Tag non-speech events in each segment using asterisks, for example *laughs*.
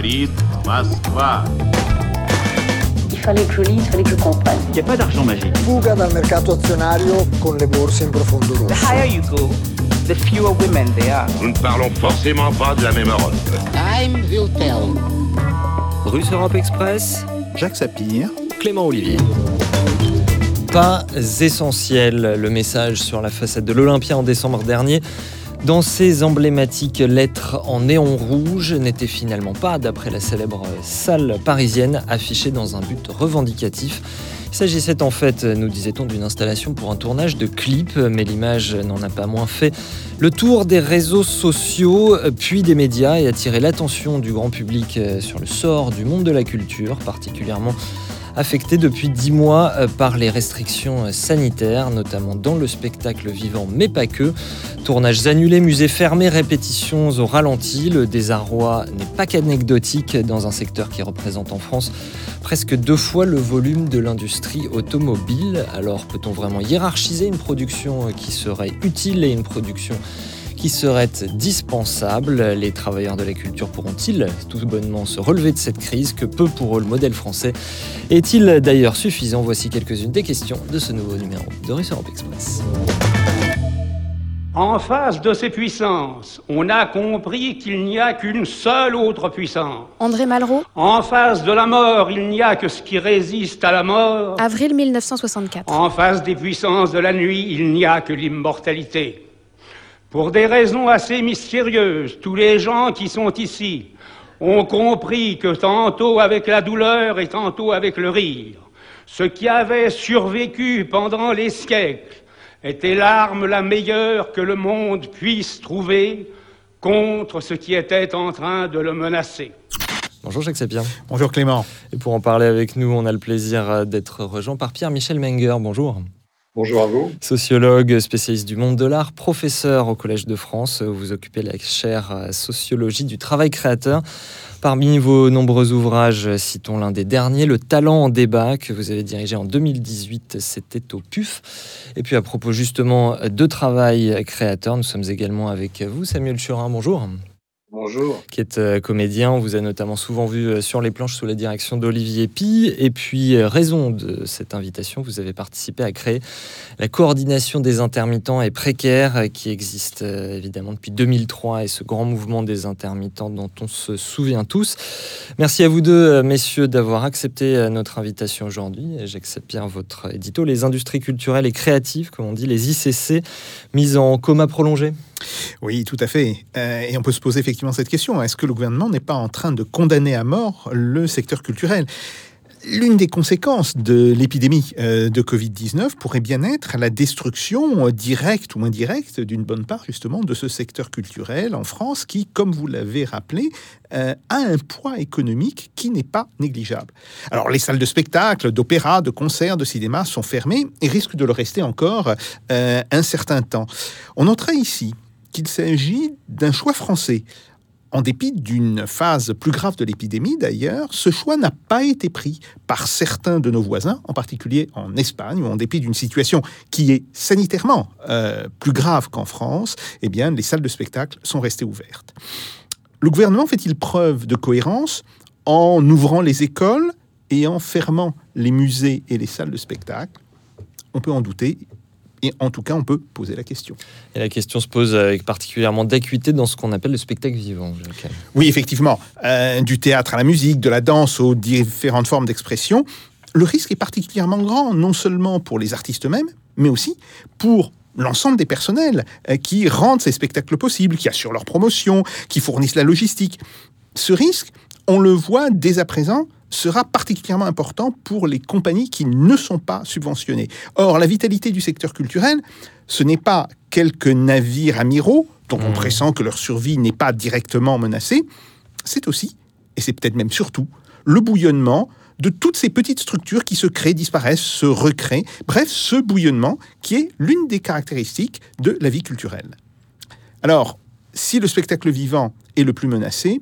говорит Москва. Il fallait que je lise, il fallait que je comprenne. Il n'y a pas d'argent magique. Fuga dal mercato azionario con le borse in profondo rosso. The higher you go, the fewer women there are. Nous ne parlons forcément pas de la même Europe. Time will tell. Russe Europe Express, Jacques Sapir, Clément Olivier. Pas essentiel, le message sur la façade de l'Olympia en décembre dernier. dans ces emblématiques lettres en néon rouge n'était finalement pas, d'après la célèbre salle parisienne, affichée dans un but revendicatif. Il s'agissait en fait, nous disait-on, d'une installation pour un tournage de clip, mais l'image n'en a pas moins fait le tour des réseaux sociaux, puis des médias, et attiré l'attention du grand public sur le sort du monde de la culture, particulièrement affecté depuis dix mois par les restrictions sanitaires, notamment dans le spectacle vivant, mais pas que. Tournages annulés, musées fermés, répétitions au ralenti. Le désarroi n'est pas qu'anecdotique dans un secteur qui représente en France presque deux fois le volume de l'industrie automobile. Alors peut-on vraiment hiérarchiser une production qui serait utile et une production qui serait dispensable. Les travailleurs de la culture pourront-ils tout bonnement se relever de cette crise Que peu pour eux le modèle français est-il d'ailleurs suffisant? Voici quelques-unes des questions de ce nouveau numéro de Russe Europe Express. En face de ces puissances, on a compris qu'il n'y a qu'une seule autre puissance. André Malraux En face de la mort, il n'y a que ce qui résiste à la mort. Avril 1964. En face des puissances de la nuit, il n'y a que l'immortalité. Pour des raisons assez mystérieuses, tous les gens qui sont ici ont compris que tantôt avec la douleur et tantôt avec le rire, ce qui avait survécu pendant les siècles était l'arme la meilleure que le monde puisse trouver contre ce qui était en train de le menacer. Bonjour Jacques Sapien. Bonjour Clément. Et pour en parler avec nous, on a le plaisir d'être rejoint par Pierre-Michel Menger. Bonjour. Bonjour à vous. Sociologue, spécialiste du monde de l'art, professeur au Collège de France. Vous occupez la chaire Sociologie du travail créateur. Parmi vos nombreux ouvrages, citons l'un des derniers, Le talent en débat, que vous avez dirigé en 2018, c'était au PUF. Et puis à propos justement de travail créateur, nous sommes également avec vous, Samuel Churin. Bonjour. Bonjour. Qui est euh, comédien. On vous a notamment souvent vu euh, sur les planches sous la direction d'Olivier Pi. Et puis, euh, raison de cette invitation, vous avez participé à créer la coordination des intermittents et précaires qui existe évidemment depuis 2003 et ce grand mouvement des intermittents dont on se souvient tous. Merci à vous deux, messieurs, d'avoir accepté notre invitation aujourd'hui. J'accepte bien votre édito. Les industries culturelles et créatives, comme on dit, les ICC, mises en coma prolongé. Oui, tout à fait. Euh, et on peut se poser effectivement cette question. Est-ce que le gouvernement n'est pas en train de condamner à mort le secteur culturel? L'une des conséquences de l'épidémie euh, de Covid-19 pourrait bien être la destruction euh, directe ou indirecte d'une bonne part justement de ce secteur culturel en France qui, comme vous l'avez rappelé, a un poids économique qui n'est pas négligeable. Alors les salles de spectacle, d'opéra, de concerts, de cinéma sont fermées et risquent de le rester encore un certain temps. On notera ici qu'il s'agit d'un choix français. En dépit d'une phase plus grave de l'épidémie, d'ailleurs, ce choix n'a pas été pris par certains de nos voisins, en particulier en Espagne, où en dépit d'une situation qui est sanitairement euh, plus grave qu'en France, eh bien, les salles de spectacle sont restées ouvertes. Le gouvernement fait-il preuve de cohérence en ouvrant les écoles et en fermant les musées et les salles de spectacle? On peut en douter, et en tout cas, on peut poser la question. Et la question se pose avec particulièrement d'acuité dans ce qu'on appelle le spectacle vivant. Oui, effectivement. Euh, du théâtre à la musique, de la danse aux différentes formes d'expression, le risque est particulièrement grand, non seulement pour les artistes eux-mêmes, mais aussi pour l'ensemble des personnels euh, qui rendent ces spectacles possibles, qui assurent leur promotion, qui fournissent la logistique. Ce risque, on le voit dès à présent sera particulièrement important pour les compagnies qui ne sont pas subventionnées. Or, la vitalité du secteur culturel, ce n'est pas quelques navires amiraux dont on pressent que leur survie n'est pas directement menacée, c'est aussi, et c'est peut-être même surtout, le bouillonnement de toutes ces petites structures qui se créent, disparaissent, se recréent. Bref, ce bouillonnement qui est l'une des caractéristiques de la vie culturelle. Alors, si le spectacle vivant est le plus menacé,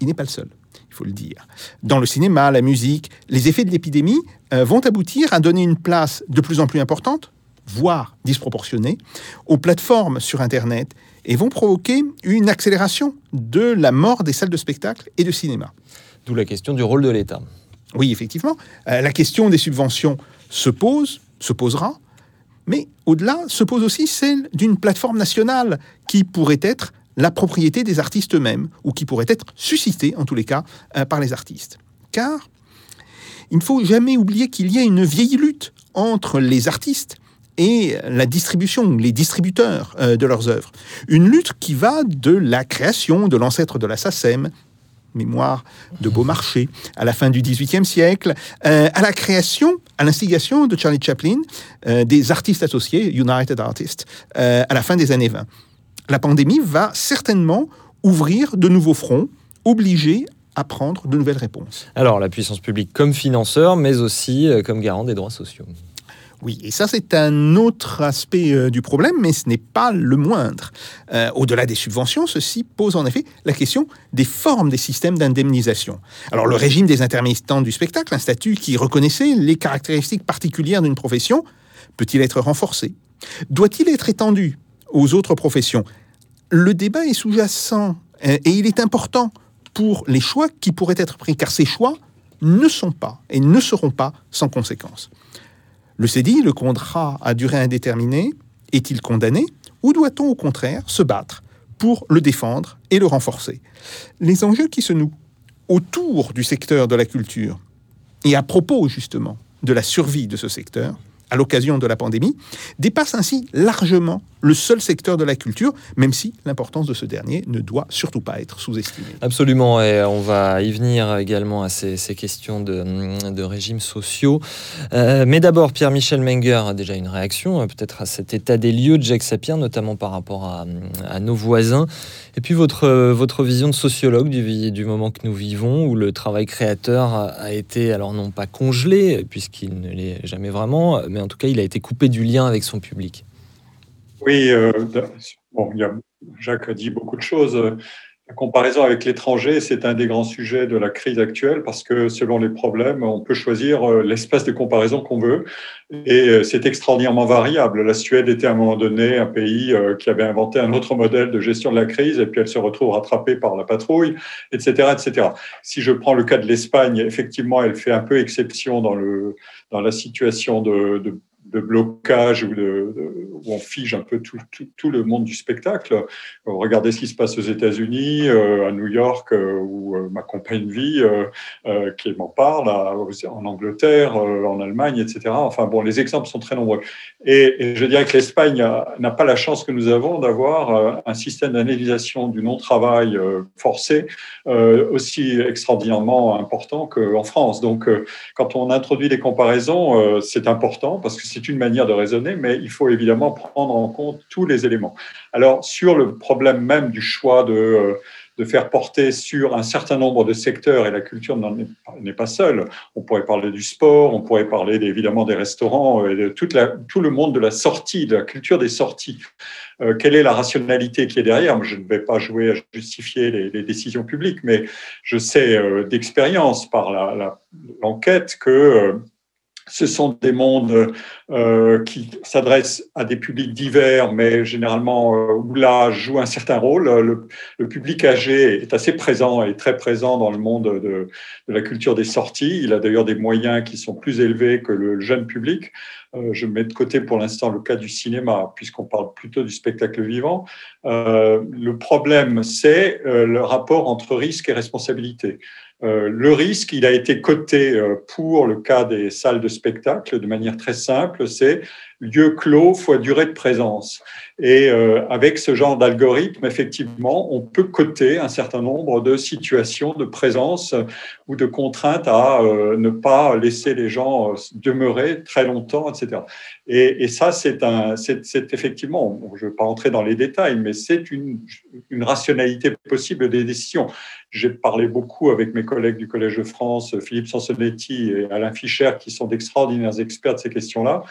il n'est pas le seul faut le dire. Dans le cinéma, la musique, les effets de l'épidémie euh, vont aboutir à donner une place de plus en plus importante, voire disproportionnée, aux plateformes sur Internet et vont provoquer une accélération de la mort des salles de spectacle et de cinéma. D'où la question du rôle de l'État. Oui, effectivement. Euh, la question des subventions se pose, se posera, mais au-delà se pose aussi celle d'une plateforme nationale qui pourrait être la propriété des artistes eux-mêmes, ou qui pourrait être suscitée, en tous les cas, euh, par les artistes. Car il ne faut jamais oublier qu'il y a une vieille lutte entre les artistes et la distribution, les distributeurs euh, de leurs œuvres. Une lutte qui va de la création de l'ancêtre de la SACEM, mémoire de Beaumarchais, à la fin du XVIIIe siècle, euh, à la création, à l'instigation de Charlie Chaplin, des artistes associés, United Artists, à la fin des années 20. La pandémie va certainement ouvrir de nouveaux fronts, obliger à prendre de nouvelles réponses. Alors, la puissance publique comme financeur, mais aussi comme garant des droits sociaux. Oui, et ça c'est un autre aspect euh, du problème, mais ce n'est pas le moindre. Euh, au-delà des subventions, ceci pose en effet la question des formes des systèmes d'indemnisation. Alors le régime des intermittents du spectacle, un statut qui reconnaissait les caractéristiques particulières d'une profession, peut-il être renforcé? Doit-il être étendu aux autres professions? Le débat est sous-jacent euh, et il est important pour les choix qui pourraient être pris, car ces choix ne sont pas et ne seront pas sans conséquences. Le CEDI, le contrat à durée indéterminée, est-il condamné ou doit-on au contraire se battre pour le défendre et le renforcer? Les enjeux qui se nouent autour du secteur de la culture et à propos justement de la survie de ce secteur à l'occasion de la pandémie, dépasse ainsi largement le seul secteur de la culture, même si l'importance de ce dernier ne doit surtout pas être sous-estimée. Absolument, et on va y venir également à ces, questions de, régimes sociaux. Euh, mais d'abord, Pierre-Michel Menger a déjà une réaction, euh, peut-être à cet état des lieux de Jacques Sapir, notamment par rapport à, nos voisins. Et puis votre, votre vision de sociologue du moment que nous vivons, où le travail créateur a été, alors non pas congelé, puisqu'il ne l'est jamais vraiment, mais en tout cas, il a été coupé du lien avec son public. Oui, euh, bon, il y a, Jacques a dit beaucoup de choses. La comparaison avec l'étranger, c'est un des grands sujets de la crise actuelle parce que selon les problèmes, on peut choisir euh, l'espace de comparaison qu'on veut et euh, c'est extraordinairement variable. La Suède était à un moment donné un pays qui avait inventé un autre modèle de gestion de la crise et puis elle se retrouve rattrapée par la patrouille, etc., etc. Si je prends le cas de l'Espagne, effectivement, elle fait un peu exception dans le dans la situation de, de de blocage ou où on fige un peu tout, le monde du spectacle. Regardez ce qui se passe aux États-Unis, euh, à New York, euh, où euh, ma compagne vit, qui m'en parle, en Angleterre, en Allemagne, etc. Enfin bon, les exemples sont très nombreux. Et, je dirais que l'Espagne n'a pas la chance que nous avons d'avoir un système d'analysation du non-travail forcé aussi extraordinairement important qu'en France. Donc, quand on introduit des comparaisons, c'est important parce que c'est c'est une manière de raisonner, mais il faut évidemment prendre en compte tous les éléments. Alors, sur le problème même du choix de, euh, de faire porter sur un certain nombre de secteurs, et la culture n'est pas seule, on pourrait parler du sport, on pourrait parler évidemment des restaurants, euh, et de tout le monde de la sortie, de la culture des sorties. Euh, quelle est la rationalité qui est derrière? Je ne vais pas jouer à justifier les, décisions publiques, mais je sais d'expérience par l'enquête que ce sont des mondes euh, qui s'adressent à des publics divers, mais généralement euh, où l'âge joue un certain rôle. Le, public âgé est assez présent et très présent dans le monde de, de la culture des sorties. Il a d'ailleurs des moyens qui sont plus élevés que le jeune public. Euh, je mets de côté pour l'instant le cas du cinéma, puisqu'on parle plutôt du spectacle vivant. Euh, le problème, c'est euh, le rapport entre risque et responsabilité. Euh, le risque, il a été coté euh, pour le cas des salles de spectacle de manière très simple, c'est lieu clos fois durée de présence. Et euh, avec ce genre d'algorithme, effectivement, on peut coter un certain nombre de situations de présence ou de contraintes à ne pas laisser les gens demeurer très longtemps, etc. Et, et ça, c'est un, c'est effectivement, je ne vais pas entrer dans les détails, mais c'est une, une rationalité possible des décisions. J'ai parlé beaucoup avec mes collègues du Collège de France, Philippe Sansonetti et Alain Fischer, qui sont d'extraordinaires experts de ces questions-là.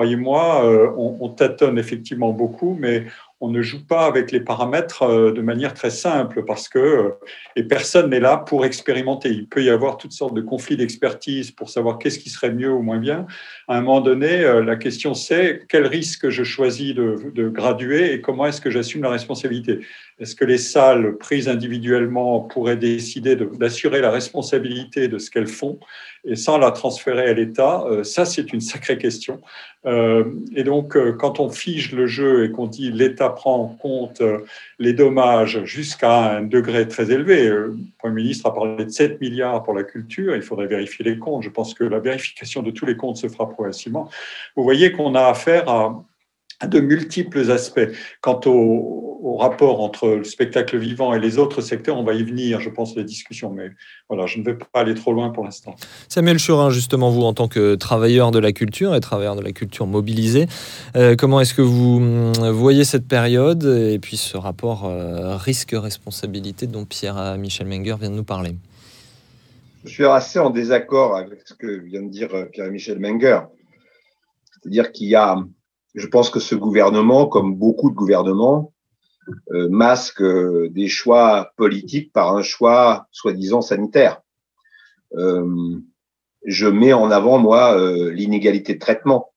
Croyez-moi, euh, on, tâtonne effectivement beaucoup, mais on ne joue pas avec les paramètres euh, de manière très simple parce que euh, et personne n'est là pour expérimenter. Il peut y avoir toutes sortes de conflits d'expertise pour savoir qu'est-ce qui serait mieux ou moins bien. À un moment donné, la question c'est quel risque je choisis de graduer et comment est-ce que j'assume la responsabilité? Est-ce que les salles prises individuellement pourraient décider d'assurer la responsabilité de ce qu'elles font? Et sans la transférer à l'État Ça, c'est une sacrée question. Et donc, quand on fige le jeu et qu'on dit l'État prend en compte euh, les dommages jusqu'à un degré très élevé. Euh, le Premier ministre a parlé de 7 milliards pour la culture. Il faudrait vérifier les comptes. Je pense que la vérification de tous les comptes se fera progressivement. Vous voyez qu'on a affaire à, de multiples aspects. Quant au, rapport entre le spectacle vivant et les autres secteurs, on va y venir, je pense, les discussions. Mais voilà, je ne vais pas aller trop loin pour l'instant. Samuel Churin, justement, vous, en tant que travailleur de la culture et travailleur de la culture mobilisé, euh, comment est-ce que vous hum, voyez cette période et puis ce rapport euh, risque-responsabilité dont Pierre-Michel Menger vient de nous parler? Je suis assez en désaccord avec ce que vient de dire euh, Pierre-Michel Menger. C'est-à-dire qu'il y a je pense que ce gouvernement, comme beaucoup de gouvernements, euh, masque euh, des choix politiques par un choix soi-disant sanitaire. Euh, je mets en avant, moi, l'inégalité de traitement.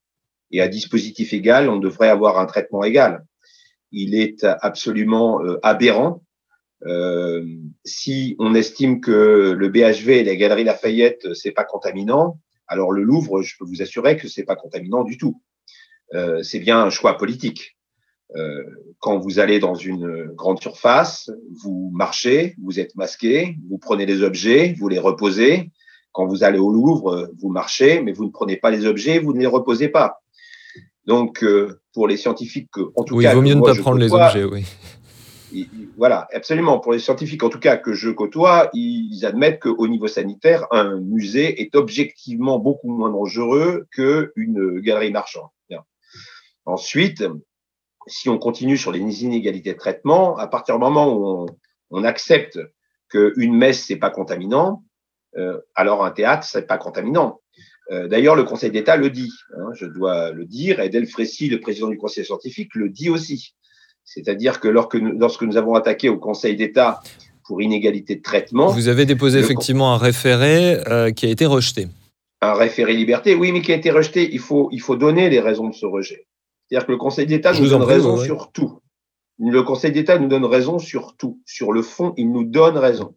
Et à dispositif égal, on devrait avoir un traitement égal. Il est absolument aberrant si on estime que le BHV et la Galerie Lafayette, c'est pas contaminant, alors le Louvre, je peux vous assurer que c'est pas contaminant du tout. Euh, c'est bien un choix politique. Euh, quand vous allez dans une grande surface, vous marchez, vous êtes masqué, vous prenez les objets, vous les reposez. Quand vous allez au Louvre, vous marchez, mais vous ne prenez pas les objets, vous ne les reposez pas. Donc, euh, pour les scientifiques, en tout oui, cas, il vaut mieux ne pas prendre les objets, oui. Voilà, absolument. Pour les scientifiques, en tout cas, que je côtoie, ils admettent qu'au niveau sanitaire, un musée est objectivement beaucoup moins dangereux qu'une galerie marchande. Ensuite, si on continue sur les inégalités de traitement, à partir du moment où on, accepte qu'une messe, c'est pas contaminant, euh, alors un théâtre, c'est pas contaminant. Euh, d'ailleurs, le Conseil d'État le dit, hein, je dois le dire, et Delfrécy, le président du Conseil scientifique, le dit aussi. C'est-à-dire que lorsque nous, lorsque nous avons attaqué au Conseil d'État pour inégalité de traitement... Vous avez déposé effectivement un référé euh, qui a été rejeté. Un référé liberté, oui, mais qui a été rejeté. Il faut, il faut donner les raisons de ce rejet. C'est-à-dire que le Conseil d'État nous donne raison sur tout. Le Conseil d'État nous donne raison sur tout. Sur le fond, il nous donne raison.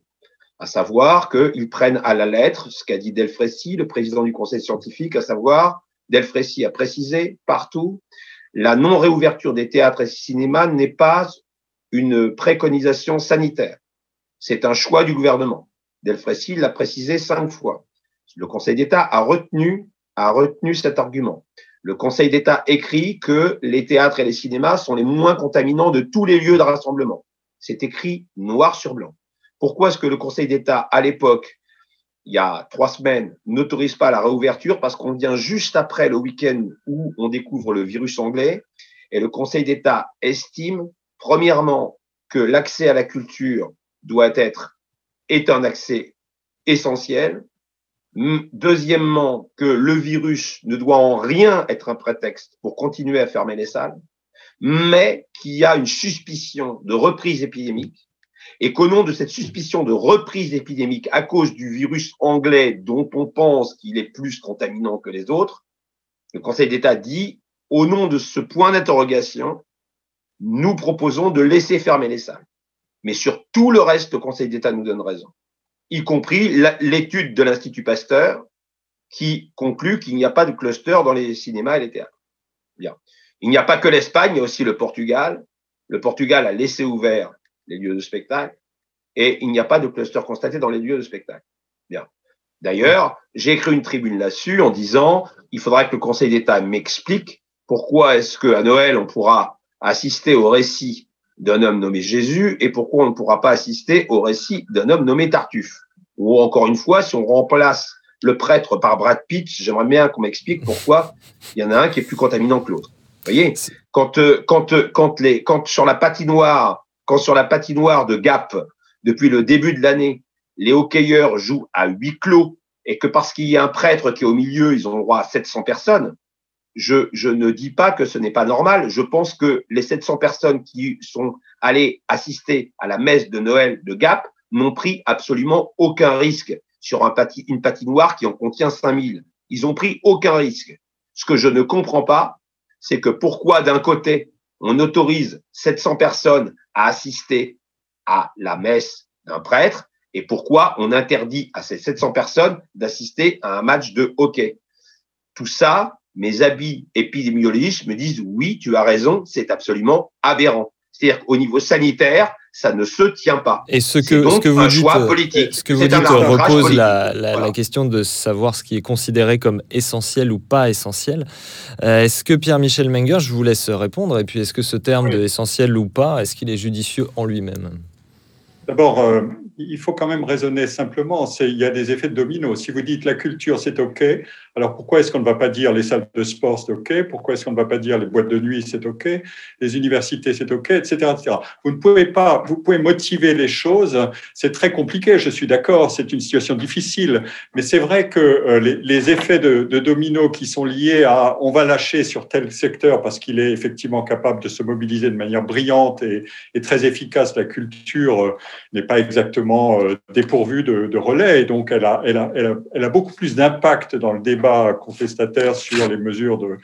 À savoir qu'ils prennent à la lettre ce qu'a dit Delfrécy, le président du Conseil scientifique, à savoir, Delfrécy a précisé partout, la non-réouverture des théâtres et cinémas n'est pas une préconisation sanitaire. C'est un choix du gouvernement. Delfrécy l'a précisé cinq fois. Le Conseil d'État a retenu, a retenu cet argument. Le Conseil d'État écrit que les théâtres et les cinémas sont les moins contaminants de tous les lieux de rassemblement. C'est écrit noir sur blanc. Pourquoi est-ce que le Conseil d'État, à l'époque, il y a trois semaines, n'autorise pas la réouverture? Parce qu'on vient juste après le week-end où on découvre le virus anglais. Et le Conseil d'État estime, premièrement, que l'accès à la culture doit être, est un accès essentiel. Deuxièmement, que le virus ne doit en rien être un prétexte pour continuer à fermer les salles, mais qu'il y a une suspicion de reprise épidémique et qu'au nom de cette suspicion de reprise épidémique à cause du virus anglais dont on pense qu'il est plus contaminant que les autres, le Conseil d'État dit, au nom de ce point d'interrogation, nous proposons de laisser fermer les salles. Mais sur tout le reste, le Conseil d'État nous donne raison y compris l'étude de l'Institut Pasteur qui conclut qu'il n'y a pas de cluster dans les cinémas et les théâtres. Bien. Il n'y a pas que l'Espagne, il y a aussi le Portugal. Le Portugal a laissé ouvert les lieux de spectacle et il n'y a pas de cluster constaté dans les lieux de spectacle. D'ailleurs, j'ai écrit une tribune là-dessus en disant il faudra que le Conseil d'État m'explique pourquoi est-ce qu'à Noël on pourra assister au récit d'un homme nommé Jésus et pourquoi on ne pourra pas assister au récit d'un homme nommé Tartuffe. Ou encore une fois, si on remplace le prêtre par Brad Pitt, j'aimerais bien qu'on m'explique pourquoi il y en a un qui est plus contaminant que l'autre. Vous voyez, quand, euh, quand, euh, quand, les, quand sur la patinoire, quand sur la patinoire de Gap, depuis le début de l'année, les hockeyeurs jouent à huis clos et que parce qu'il y a un prêtre qui est au milieu, ils ont le droit à 700 personnes, je, ne dis pas que ce n'est pas normal. Je pense que les 700 personnes qui sont allées assister à la messe de Noël de Gap n'ont pris absolument aucun risque sur une patinoire qui en contient 5000. Ils ont pris aucun risque. Ce que je ne comprends pas, c'est que pourquoi d'un côté, on autorise 700 personnes à assister à la messe d'un prêtre et pourquoi on interdit à ces 700 personnes d'assister à un match de hockey? Tout ça, mes habits épidémiologistes me disent oui, tu as raison, c'est absolument aberrant. C'est-à-dire qu'au niveau sanitaire, ça ne se tient pas. Et ce que, donc ce que vous un dites, choix euh, politique. ce que vous dites arbitrage repose politique. la, la- Voilà. la question de savoir ce qui est considéré comme essentiel ou pas essentiel. Euh, est-ce que Pierre-Michel Menger, je vous laisse répondre, et puis est-ce que ce terme de essentiel ou pas, est-ce qu'il est judicieux en lui-même? D'abord, euh, il faut quand même raisonner simplement. Il y a des effets de domino. Si vous dites la culture, c'est OK, alors pourquoi est-ce qu'on ne va pas dire les salles de sport, c'est OK? Pourquoi est-ce qu'on ne va pas dire les boîtes de nuit, c'est OK? Les universités, c'est OK, etc., etc. Vous ne pouvez pas, vous pouvez motiver les choses. C'est très compliqué, je suis d'accord, c'est une situation difficile. Mais c'est vrai que euh, les, effets de, domino qui sont liés à on va lâcher sur tel secteur parce qu'il est effectivement capable de se mobiliser de manière brillante et, très efficace, la culture euh, n'est pas exactement euh, dépourvue de, relais. Et donc, elle a beaucoup plus d'impact dans le débat contestataire sur les mesures de,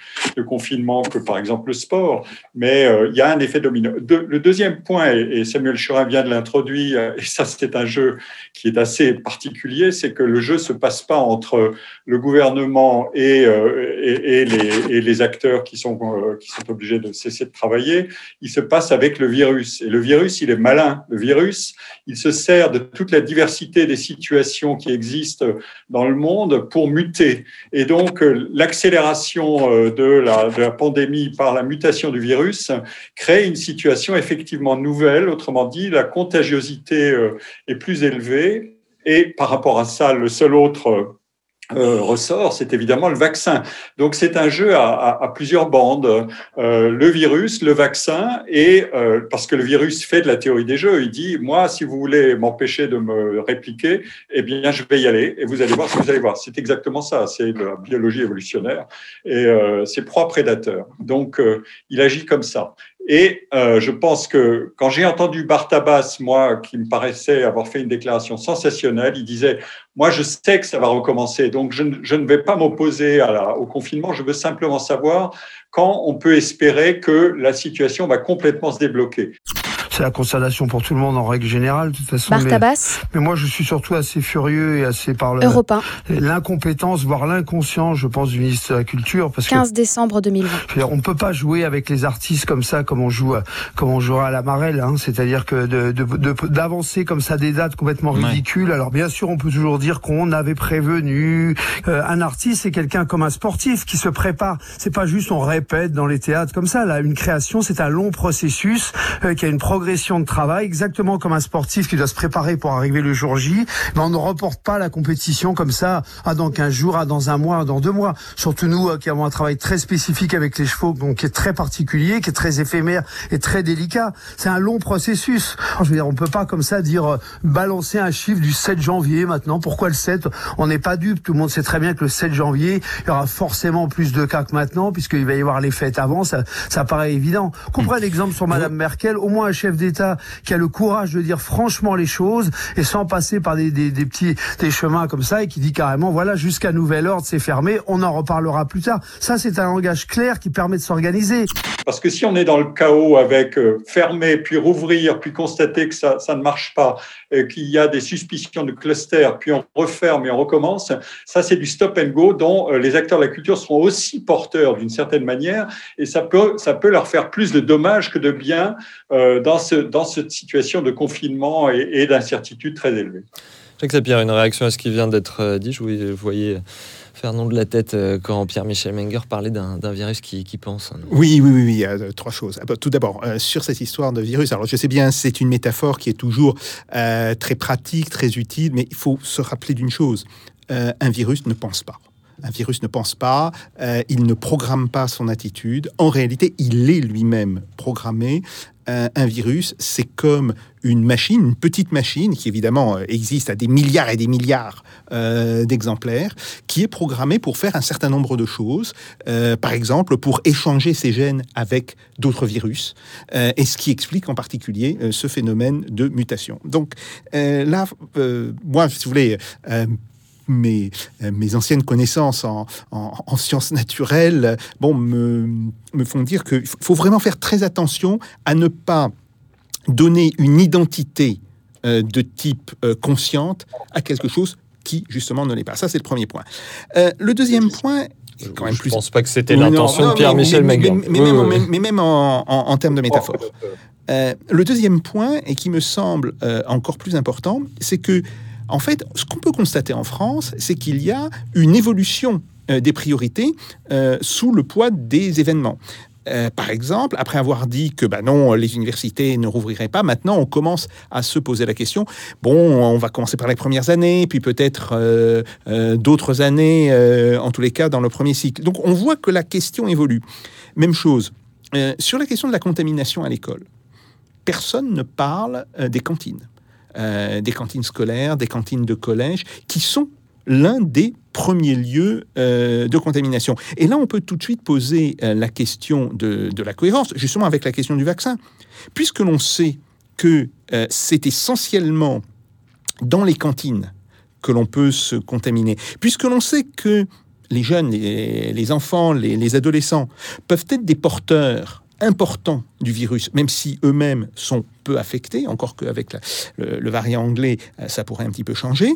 confinement que, par exemple, le sport. Mais euh, il y a un effet domino. Le deuxième point, et, Samuel Churin vient de l'introduire, *laughs* et ça, c'est un jeu qui est assez particulier, c'est que le jeu se passe pas entre le gouvernement et, euh, et les, et les acteurs qui sont, euh, qui sont obligés de cesser de travailler. Il se passe avec le virus. Et le virus, il est malin. Le virus, il se sert de toute la diversité des situations qui existent dans le monde pour muter. Et donc, euh, l'accélération euh, de la, de la pandémie par la mutation du virus crée une situation effectivement nouvelle. Autrement dit, la contagiosité euh, est plus élevée. Et par rapport à ça, le seul autre euh, ressort, c'est évidemment le vaccin. Donc c'est un jeu à, à- à plusieurs bandes. Euh, le virus, le vaccin, et euh, parce que le virus fait de la théorie des jeux, il dit moi, si vous voulez m'empêcher de me répliquer, eh bien je vais y aller, et vous allez voir ce que vous allez voir. C'est exactement ça. C'est la biologie évolutionnaire, et euh, c'est proie prédateur. Donc euh, il agit comme ça. Et euh, je pense que quand j'ai entendu Bartabas, moi, qui me paraissait avoir fait une déclaration sensationnelle, il disait moi, je sais que ça va recommencer, donc je, ne- vais pas m'opposer au confinement. Je veux simplement savoir quand on peut espérer que la situation va complètement se débloquer. C'est la consternation pour tout le monde en règle générale, de toute façon. mais- Bartabas, Mais, moi, je suis surtout assez furieux et assez par le- Europe 1, l'incompétence, voire l'inconscience, je pense, du ministre de la Culture. Parce que 15 décembre 2020. je veux dire, on peut pas jouer avec les artistes comme ça, comme on joue, comme on jouera à la Marelle. Hein. C'est-à-dire que de- de- de- d'avancer comme ça des dates complètement Ouais. ridicules. Alors bien sûr, on peut toujours dire qu'on avait prévenu. Euh, un artiste, c'est quelqu'un comme un sportif qui se prépare. C'est pas juste on répète dans les théâtres comme ça. Là, une création, c'est un long processus euh, qui a une progression de travail, exactement comme un sportif qui doit se préparer pour arriver le jour J. Mais on ne reporte pas la compétition comme ça, à dans 15 jours, à dans un mois, à dans deux mois. Surtout nous euh, qui avons un travail très spécifique avec les chevaux, donc qui est très particulier, qui est très éphémère et très délicat. C'est un long processus. Je veux dire, on peut pas comme ça dire euh, balancer un chiffre du 7 janvier maintenant. Pourquoi le 7 On n'est pas dupe. Tout le monde sait très bien que le 7 janvier, il y aura forcément plus de cas que maintenant, puisqu'il va y avoir les fêtes avant. Ça, ça paraît évident. Qu'on prenne l'exemple sur Madame Merkel, au moins un chef d'État qui a le courage de dire franchement les choses et sans passer par des, petits des chemins comme ça et qui dit carrément voilà jusqu'à nouvel ordre c'est fermé, on en reparlera plus tard. Ça c'est un langage clair qui permet de s'organiser. Parce que si on est dans le chaos avec euh, fermer, puis rouvrir, puis constater que ça, ça ne marche pas, euh, qu'il y a des suspicions de cluster, puis on referme et on recommence, ça c'est du stop and go dont euh, les acteurs de la culture seront aussi porteurs d'une certaine manière, et ça peut, ça peut leur faire plus de dommages que de bien dans, ce, dans cette situation de confinement et, et d'incertitude très élevée. Jacques Sapir, une réaction à ce qui vient d'être euh, dit. Je vous voyais faire nom de la tête euh, quand Pierre-Michel Menger parlait d'un d'un virus qui, qui pense. Oui, oui, oui, oui, euh, trois choses. Ah bah, Tout d'abord, euh, sur cette histoire de virus, alors je sais bien, c'est une métaphore qui est toujours euh, très pratique, très utile, mais il faut se rappeler d'une chose, euh, un virus ne pense pas. Un virus ne pense pas, euh, il ne programme pas son attitude. En réalité, il est lui-même programmé. Un, un virus, c'est comme une machine, une petite machine qui évidemment euh, existe à des milliards et des milliards euh, d'exemplaires, qui est programmée pour faire un certain nombre de choses. Euh, par exemple, pour échanger ses gènes avec d'autres virus, euh, et ce qui explique en particulier euh, ce phénomène de mutation. Donc euh, là, euh, moi, si vous voulez, euh, mes, euh, mes anciennes connaissances en, en- en sciences naturelles bon, me, me font dire qu'il faut vraiment faire très attention à ne pas donner une identité euh, de type euh, consciente à quelque chose qui, justement, ne l'est pas. Ça, c'est le premier point. Euh, le deuxième point Je plus... pense pas que c'était l'intention de Pierre-Michel mais, mais, Maguin. mais, Oui, même, oui, en- oui. mais même en, en- en termes de métaphore. Le deuxième point, et qui me semble encore plus important, c'est que, en fait, ce qu'on peut constater en France, c'est qu'il y a une évolution euh, des priorités euh, sous le poids des événements. Euh, par exemple, après avoir dit que bah non, les universités ne rouvriraient pas, maintenant on commence à se poser la question. Bon, on va commencer par les premières années, puis peut-être d'autres années, en tous les cas dans le premier cycle. Donc on voit que la question évolue. Même chose sur la question de la contamination à l'école. Personne ne parle des cantines, Euh, des cantines scolaires, des cantines de collège, qui sont l'un des premiers lieux euh, de contamination. Et là, on peut tout de suite poser euh, la question de, la cohérence, justement avec la question du vaccin. Puisque l'on sait que c'est essentiellement dans les cantines que l'on peut se contaminer, puisque l'on sait que les jeunes, les, enfants, les adolescents peuvent être des porteurs importants du virus, même si eux-mêmes sont peu affectés, encore qu'avec le, le variant anglais, euh, ça pourrait un petit peu changer.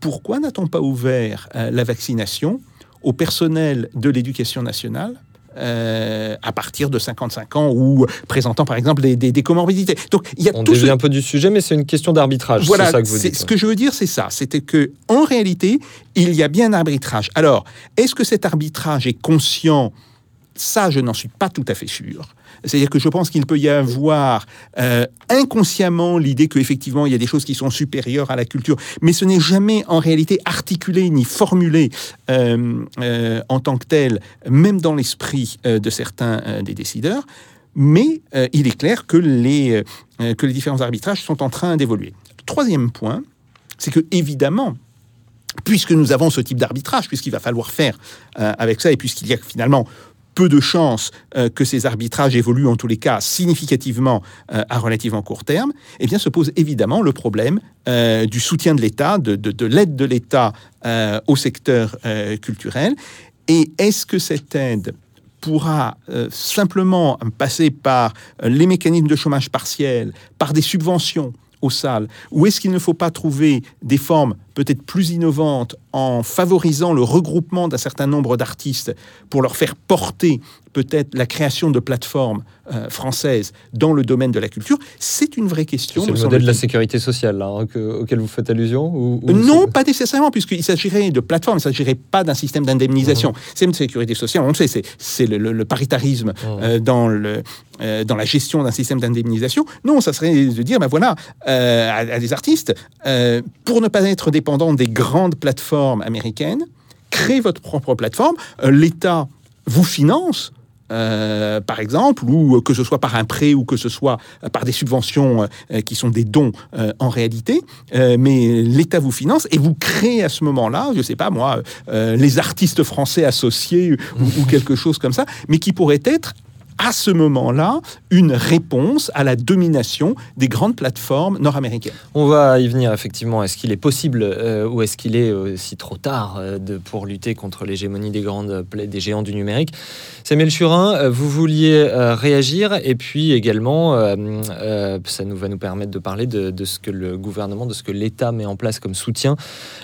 Pourquoi n'a-t-on pas ouvert euh, la vaccination au personnel de l'éducation nationale euh, à partir de 55 ans ou présentant par exemple des, des- des comorbidités? Donc il y a On tout ce- un peu du sujet, mais c'est une question d'arbitrage. voilà, c'est ça que vous dites. ce que je veux dire, c'est ça. C'était que, en réalité, il y a bien un arbitrage. Alors, est-ce que cet arbitrage est conscient Ça, je n'en suis pas tout à fait sûr. C'est-à-dire que je pense qu'il peut y avoir euh, inconsciemment l'idée qu'effectivement, il y a des choses qui sont supérieures à la culture, mais ce n'est jamais en réalité articulé ni formulé euh, euh, en tant que tel, même dans l'esprit de certains des décideurs. Mais il est clair que les, que les différents arbitrages sont en train d'évoluer. Troisième point, c'est que évidemment, puisque nous avons ce type d'arbitrage, puisqu'il va falloir faire avec ça, et puisqu'il y a finalement peu de chances euh, que ces arbitrages évoluent en tous les cas significativement euh, à relativement court terme, eh bien se pose évidemment le problème euh, du soutien de l'État, de, de- de l'aide de l'État au secteur culturel. Et est-ce que cette aide pourra simplement passer par les mécanismes de chômage partiel, par des subventions aux salles, ou est-ce qu'il ne faut pas trouver des formes peut-être plus innovantes en favorisant le regroupement d'un certain nombre d'artistes pour leur faire porter peut-être la création de plateformes euh, françaises dans le domaine de la culture C'est une vraie question. C'est le modèle de la sécurité sociale là, hein, que- auquel vous faites allusion ou, ou Non, pas nécessairement, puisqu'il s'agirait de plateforme, il ne s'agirait pas d'un système d'indemnisation. C'est une sécurité sociale, on le sait, c'est- le, le- le paritarisme euh, dans, le, euh, dans la gestion d'un système d'indemnisation. Non, ça serait de dire, ben voilà, euh, à, à des artistes, euh, pour ne pas être des grandes plateformes américaines, créez votre propre plateforme, Euh, l'État vous finance. euh, par exemple, ou euh, que ce soit par un prêt ou que ce soit par des subventions qui sont des dons en réalité, mais l'État vous finance et vous créez à ce moment-là, je sais pas moi, les artistes français associés ou, ou quelque chose comme ça, mais qui pourrait être à ce moment-là une réponse à la domination des grandes plateformes nord-américaines. On va y venir effectivement. Est-ce qu'il est possible euh, ou est-ce qu'il est aussi trop tard euh, pour lutter contre l'hégémonie des géants du numérique? Samuel Churin, euh, vous vouliez réagir et puis également, ça nous va nous permettre de parler de, de ce que le gouvernement, de ce que l'État met en place comme soutien.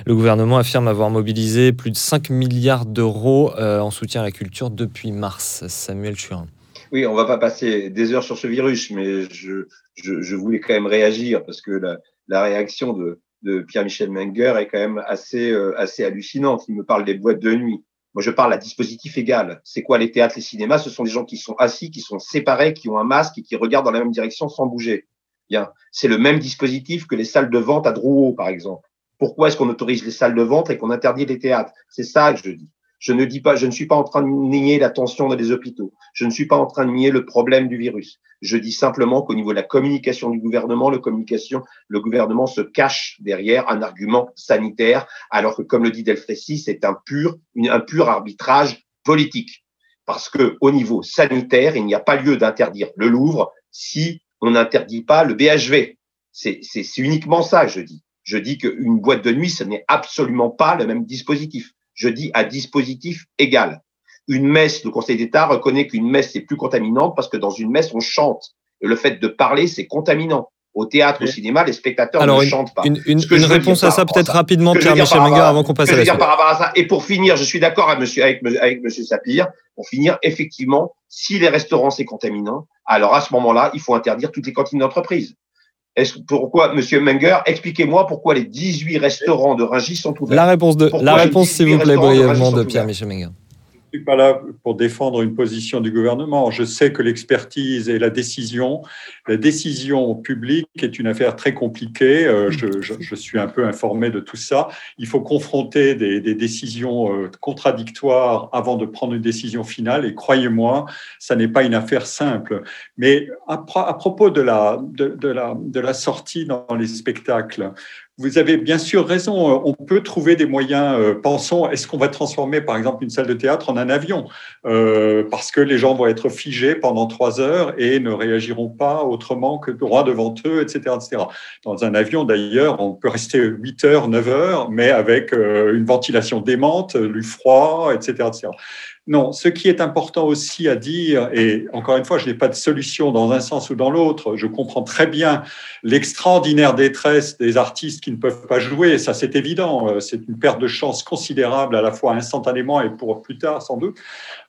Le gouvernement affirme avoir mobilisé plus de 5 milliards d'euros en soutien à la culture depuis mars. Samuel Churin. Oui, on va pas passer des heures sur ce virus, mais je, voulais quand même réagir parce que la, réaction de, de Pierre-Michel Menger est quand même assez, euh, assez hallucinante. Il me parle des boîtes de nuit. Moi, je parle à dispositif égal. C'est quoi les théâtres, les cinémas? Ce sont des gens qui sont assis, qui sont séparés, qui ont un masque et qui regardent dans la même direction sans bouger. Bien, c'est le même dispositif que les salles de vente à Drouot, par exemple. Pourquoi est-ce qu'on autorise les salles de vente et qu'on interdit les théâtres? C'est ça que je dis. Je ne dis pas, je ne suis pas en train de nier la tension dans les hôpitaux. Je ne suis pas en train de nier le problème du virus. Je dis simplement qu'au niveau de la communication du gouvernement, le communication, le gouvernement se cache derrière un argument sanitaire, alors que, comme le dit Delfrécy, c'est un pur, un pur arbitrage politique. Parce que, au niveau sanitaire, il n'y a pas lieu d'interdire le Louvre si on n'interdit pas le BHV. C'est uniquement ça, je dis. Je dis qu'une boîte de nuit, ce n'est absolument pas le même dispositif. Je dis à dispositif égal. Une messe, le Conseil d'État reconnaît qu'une messe est plus contaminante parce que dans une messe, on chante. Et le fait de parler, c'est contaminant. Au théâtre, au cinéma, les spectateurs Alors ne une, chantent pas. Une, une, réponse à ça, peut-être rapidement, Pierre-Michel avant qu'on passe à la suite. par rapport à ça. Et pour finir, je suis d'accord avec monsieur, avec, avec monsieur Sapir. Pour finir, effectivement, si les restaurants c'est contaminant, alors à ce moment-là, il faut interdire toutes les cantines d'entreprise. Est-ce pourquoi, monsieur Menger, expliquez-moi pourquoi les 18 restaurants de Rungis sont ouverts? La réponse, de, la réponse s'il 18 vous plaît, de brièvement, de sont Pierre-Michel Menger. Suis pas là pour défendre une position du gouvernement. Je sais que l'expertise et la décision, la décision publique est une affaire très compliquée. Euh, Je, je- je suis un peu informé de tout ça. Il faut confronter des, des décisions euh, contradictoires avant de prendre une décision finale. Et croyez-moi, ça n'est pas une affaire simple. Mais à, pro- à propos de la, de, de la, de la sortie dans les spectacles, vous avez bien sûr raison. On peut trouver des moyens. euh, Pensons, est-ce qu'on va transformer, par exemple, une salle de théâtre en un avion? Euh, Parce que les gens vont être figés pendant trois heures et ne réagiront pas autrement que droit devant eux, etc., etc. Dans un avion, d'ailleurs, on peut rester 8 heures, 9 heures, mais avec euh, une ventilation démente, du froid, etc., etc. Non, ce qui est important aussi à dire, et encore une fois, je n'ai pas de solution dans un sens ou dans l'autre, je comprends très bien l'extraordinaire détresse des artistes qui ne peuvent pas jouer, ça c'est évident, euh, c'est une perte de chance considérable à la fois instantanément et pour plus tard sans doute.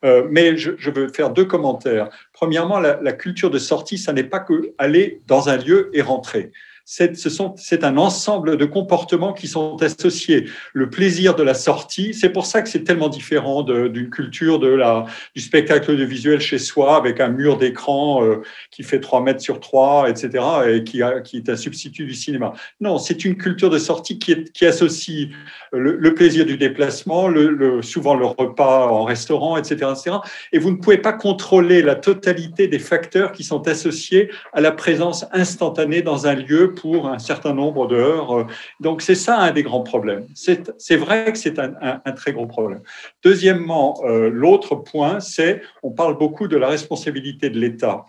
Euh, mais je, veux faire deux commentaires. Premièrement, la, la culture de sortie, ça n'est pas que aller dans un lieu et rentrer. C'est un ensemble de comportements qui sont associés. Le plaisir de la sortie, c'est pour ça que c'est tellement différent d'une culture de la, du spectacle audiovisuel chez soi avec un mur d'écran euh, qui fait 3 mètres sur 3, etc., et qui, a- qui est un substitut du cinéma. Non, c'est une culture de sortie qui, est- qui associe le, le plaisir du déplacement, le, le- souvent le repas en restaurant, etc., etc. Et vous ne pouvez pas contrôler la totalité des facteurs qui sont associés à la présence instantanée dans un lieu pour un certain nombre d'heures. Donc c'est ça un des grands problèmes. C'est vrai que c'est un, un- un très gros problème. Deuxièmement, euh, l'autre point, c'est on parle beaucoup de la responsabilité de l'État.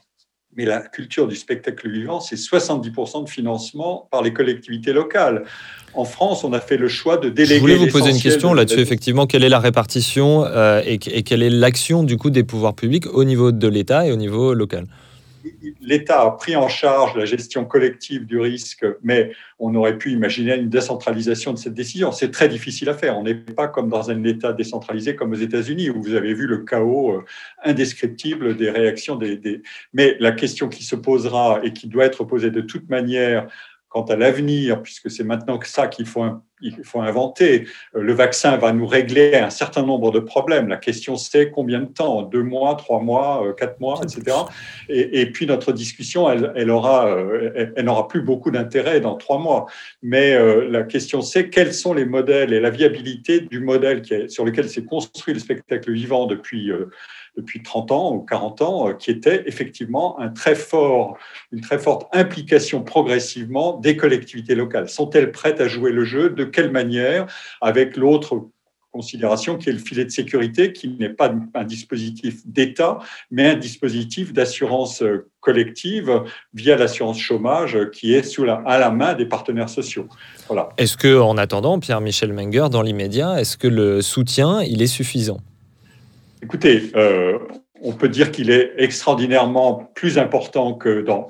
Mais la culture du spectacle vivant, c'est 70% de financement par les collectivités locales. En France, on a fait le choix de déléguer. Je voulais vous poser une question de- là-dessus, effectivement. Quelle est la répartition euh, et, et quelle est l'action du coup des pouvoirs publics au niveau de l'État et au niveau local? l'État a pris en charge la gestion collective du risque, mais on aurait pu imaginer une décentralisation de cette décision. C'est très difficile à faire. On n'est pas comme dans un État décentralisé comme aux États-Unis, où vous avez vu le chaos euh, indescriptible des réactions Mais la question qui se posera et qui doit être posée de toute manière quant à l'avenir, puisque c'est maintenant que ça qu'il faut, il faut inventer. Euh, Le vaccin va nous régler un certain nombre de problèmes. La question, c'est combien de temps? Deux mois, trois mois, euh, quatre mois, etc. Et, et puis notre discussion, elle, elle aura, euh, elle, elle n'aura plus beaucoup d'intérêt dans trois mois. Mais euh, la question, c'est quels sont les modèles et la viabilité du modèle qui est, sur lequel s'est construit le spectacle vivant depuis. euh, depuis 30 ans ou 40 ans, euh, qui était effectivement une très forte implication progressivement des collectivités locales. Sont-elles prêtes à jouer le jeu? De quelle manière? Avec l'autre considération qui est le filet de sécurité, qui n'est pas un dispositif d'État, mais un dispositif d'assurance euh, collective via l'assurance chômage euh, qui est à la main des partenaires sociaux. Voilà. Est-ce que, en attendant, Pierre-Michel Menger, dans l'immédiat, est-ce que le soutien, il est suffisant? Écoutez, euh, on peut dire qu'il est extraordinairement plus important que dans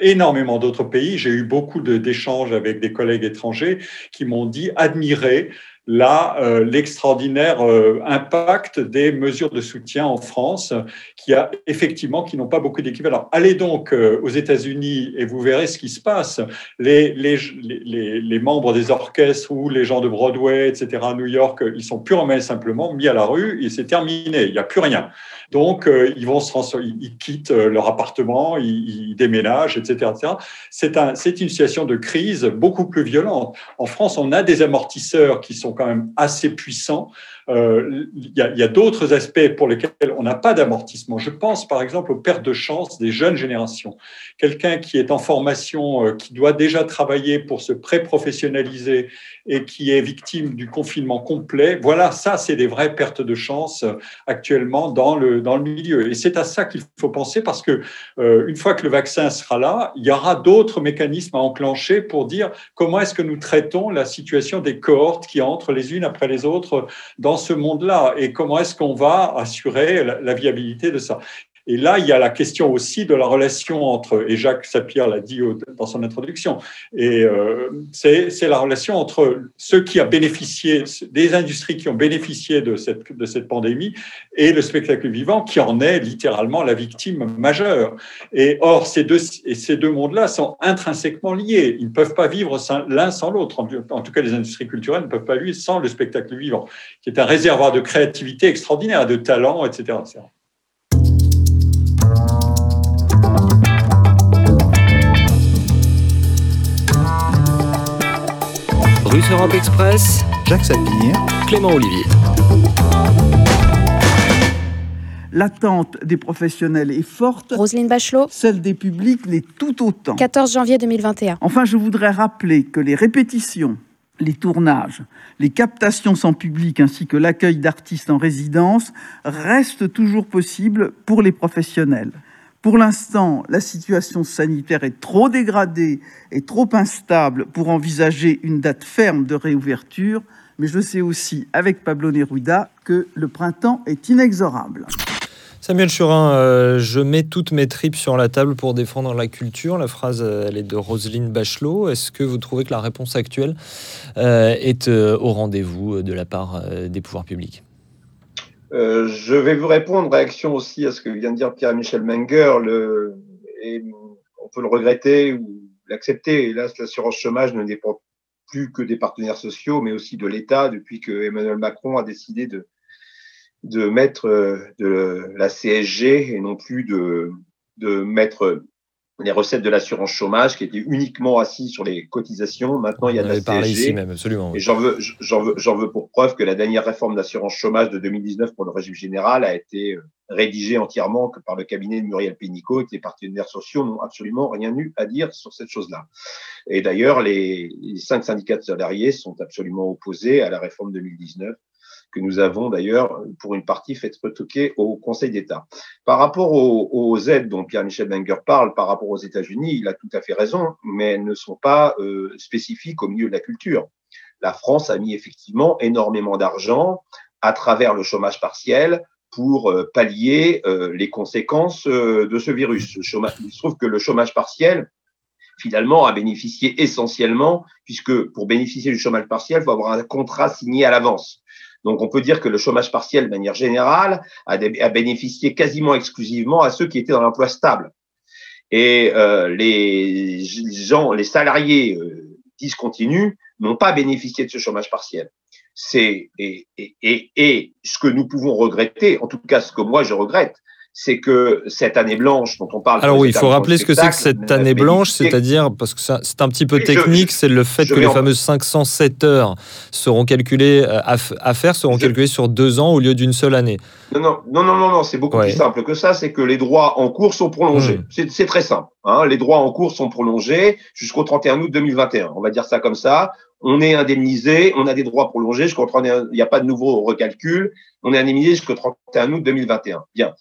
énormément d'autres pays. J'ai eu beaucoup d'échanges avec des collègues étrangers qui m'ont dit admirer là euh, l'extraordinaire euh, impact des mesures de soutien en France qui a effectivement qui n'ont pas beaucoup d'équivalent. Allez donc euh, aux États-Unis et vous verrez ce qui se passe. Les, les, les, les membres des orchestres ou les gens de Broadway, etc. à New York, ils sont purement et simplement mis à la rue et c'est terminé. Il n'y a plus rien. Donc euh, ils vont se ils, ils quittent euh, leur appartement, ils, ils déménagent, etc. etc. C'est un, c'est une situation de crise beaucoup plus violente. En France, on a des amortisseurs qui sont quand même assez puissants. Euh, y a, a d'autres aspects pour lesquels on n'a pas d'amortissement. Je pense par exemple aux pertes de chance des jeunes générations. Quelqu'un qui est en formation, euh, qui doit déjà travailler pour se pré-professionnaliser et qui est victime du confinement complet, voilà, ça, c'est des vraies pertes de chance euh, actuellement dans le, dans le milieu. Et c'est à ça qu'il faut penser parce que euh, une fois que le vaccin sera là, il y aura d'autres mécanismes à enclencher pour dire comment est-ce que nous traitons la situation des cohortes qui entrent les unes après les autres dans ce monde-là et comment est-ce qu'on va assurer la viabilité de ça. Et là, il y a la question aussi de la relation entre, et Jacques Sapir l'a dit dans son introduction, et euh, c'est la relation entre ceux qui ont bénéficié, des industries qui ont bénéficié de cette, de cette pandémie et le spectacle vivant qui en est littéralement la victime majeure. Et or, ces deux, ces deux mondes-là sont intrinsèquement liés. Ils ne peuvent pas vivre l'un sans l'autre. En tout cas, les industries culturelles ne peuvent pas vivre sans le spectacle vivant, qui est un réservoir de créativité extraordinaire, de talent, etc. Russe Europe Express, Jacques Sapir, Clément Olivier. L'attente des professionnels est forte. Roselyne Bachelot. Celle des publics l'est tout autant. 14 janvier 2021. Enfin, je voudrais rappeler que les répétitions, les tournages, les captations sans public ainsi que l'accueil d'artistes en résidence restent toujours possibles pour les professionnels. Pour l'instant, la situation sanitaire est trop dégradée et trop instable pour envisager une date ferme de réouverture, mais je sais aussi, avec Pablo Neruda, que le printemps est inexorable. Samuel Churin, euh, je mets toutes mes tripes sur la table pour défendre la culture. La phrase, euh, elle est de Roselyne Bachelot. Est-ce que vous trouvez que la réponse actuelle euh, est au rendez-vous de la part des pouvoirs publics? Euh, je vais vous répondre, réaction aussi à ce que vient de dire Pierre-Michel Menger. Le, et on peut le regretter ou l'accepter. Hélas, l'assurance chômage ne dépend plus que des partenaires sociaux, mais aussi de l'État, depuis que Emmanuel Macron a décidé de, de mettre euh, de la CSG et non plus de, de mettre les recettes de l'assurance chômage qui étaient uniquement assis sur les cotisations. Maintenant, il y a de la CSG. ici même, absolument. Et j'en veux, j'en veux, j'en veux pour preuve que la dernière réforme d'assurance chômage de 2019 pour le régime général a été euh, rédigée entièrement que par le cabinet de Muriel Pénicaud et que les partenaires sociaux n'ont absolument rien eu à dire sur cette chose-là. Et d'ailleurs, les, les cinq syndicats de salariés sont absolument opposés à la réforme 2019 que nous avons d'ailleurs, pour une partie, fait retoquer au Conseil d'État. Par rapport aux, aides dont Pierre-Michel Wenger parle, par rapport aux États-Unis, il a tout à fait raison, mais elles ne sont pas euh, spécifiques au milieu de la culture. La France a mis effectivement énormément d'argent à travers le chômage partiel pour euh, pallier euh, les conséquences de ce virus. il se trouve que le chômage partiel, finalement, a bénéficié essentiellement, puisque pour bénéficier du chômage partiel, il faut avoir un contrat signé à l'avance. Donc on peut dire que le chômage partiel, de manière générale, a, bénéficié quasiment exclusivement à ceux qui étaient dans l'emploi stable. Et euh, les gens, les salariés euh, discontinus n'ont pas bénéficié de ce chômage partiel. C'est et, et, et ce que nous pouvons regretter, en tout cas ce que moi je regrette, c'est que cette année blanche dont on parle. Alors oui, il faut rappeler ce que c'est que cette année blanche, c'est-à-dire, parce que c'est un petit peu technique, c'est le fait que les fameuses 507 heures seront calculées euh, à, faire seront calculées sur deux ans au lieu d'une seule année. Non, non, non, non, non, c'est beaucoup plus simple que ça, c'est que les droits en cours sont prolongés. Hmm. C'est très simple. Hein. Les droits en cours sont prolongés jusqu'au 31 août 2021. On va dire ça comme ça on est indemnisé, on a des droits prolongés jusqu'au 31, il n'y a pas de nouveau recalcul, on est indemnisé jusqu'au 31 août 2021. Bien.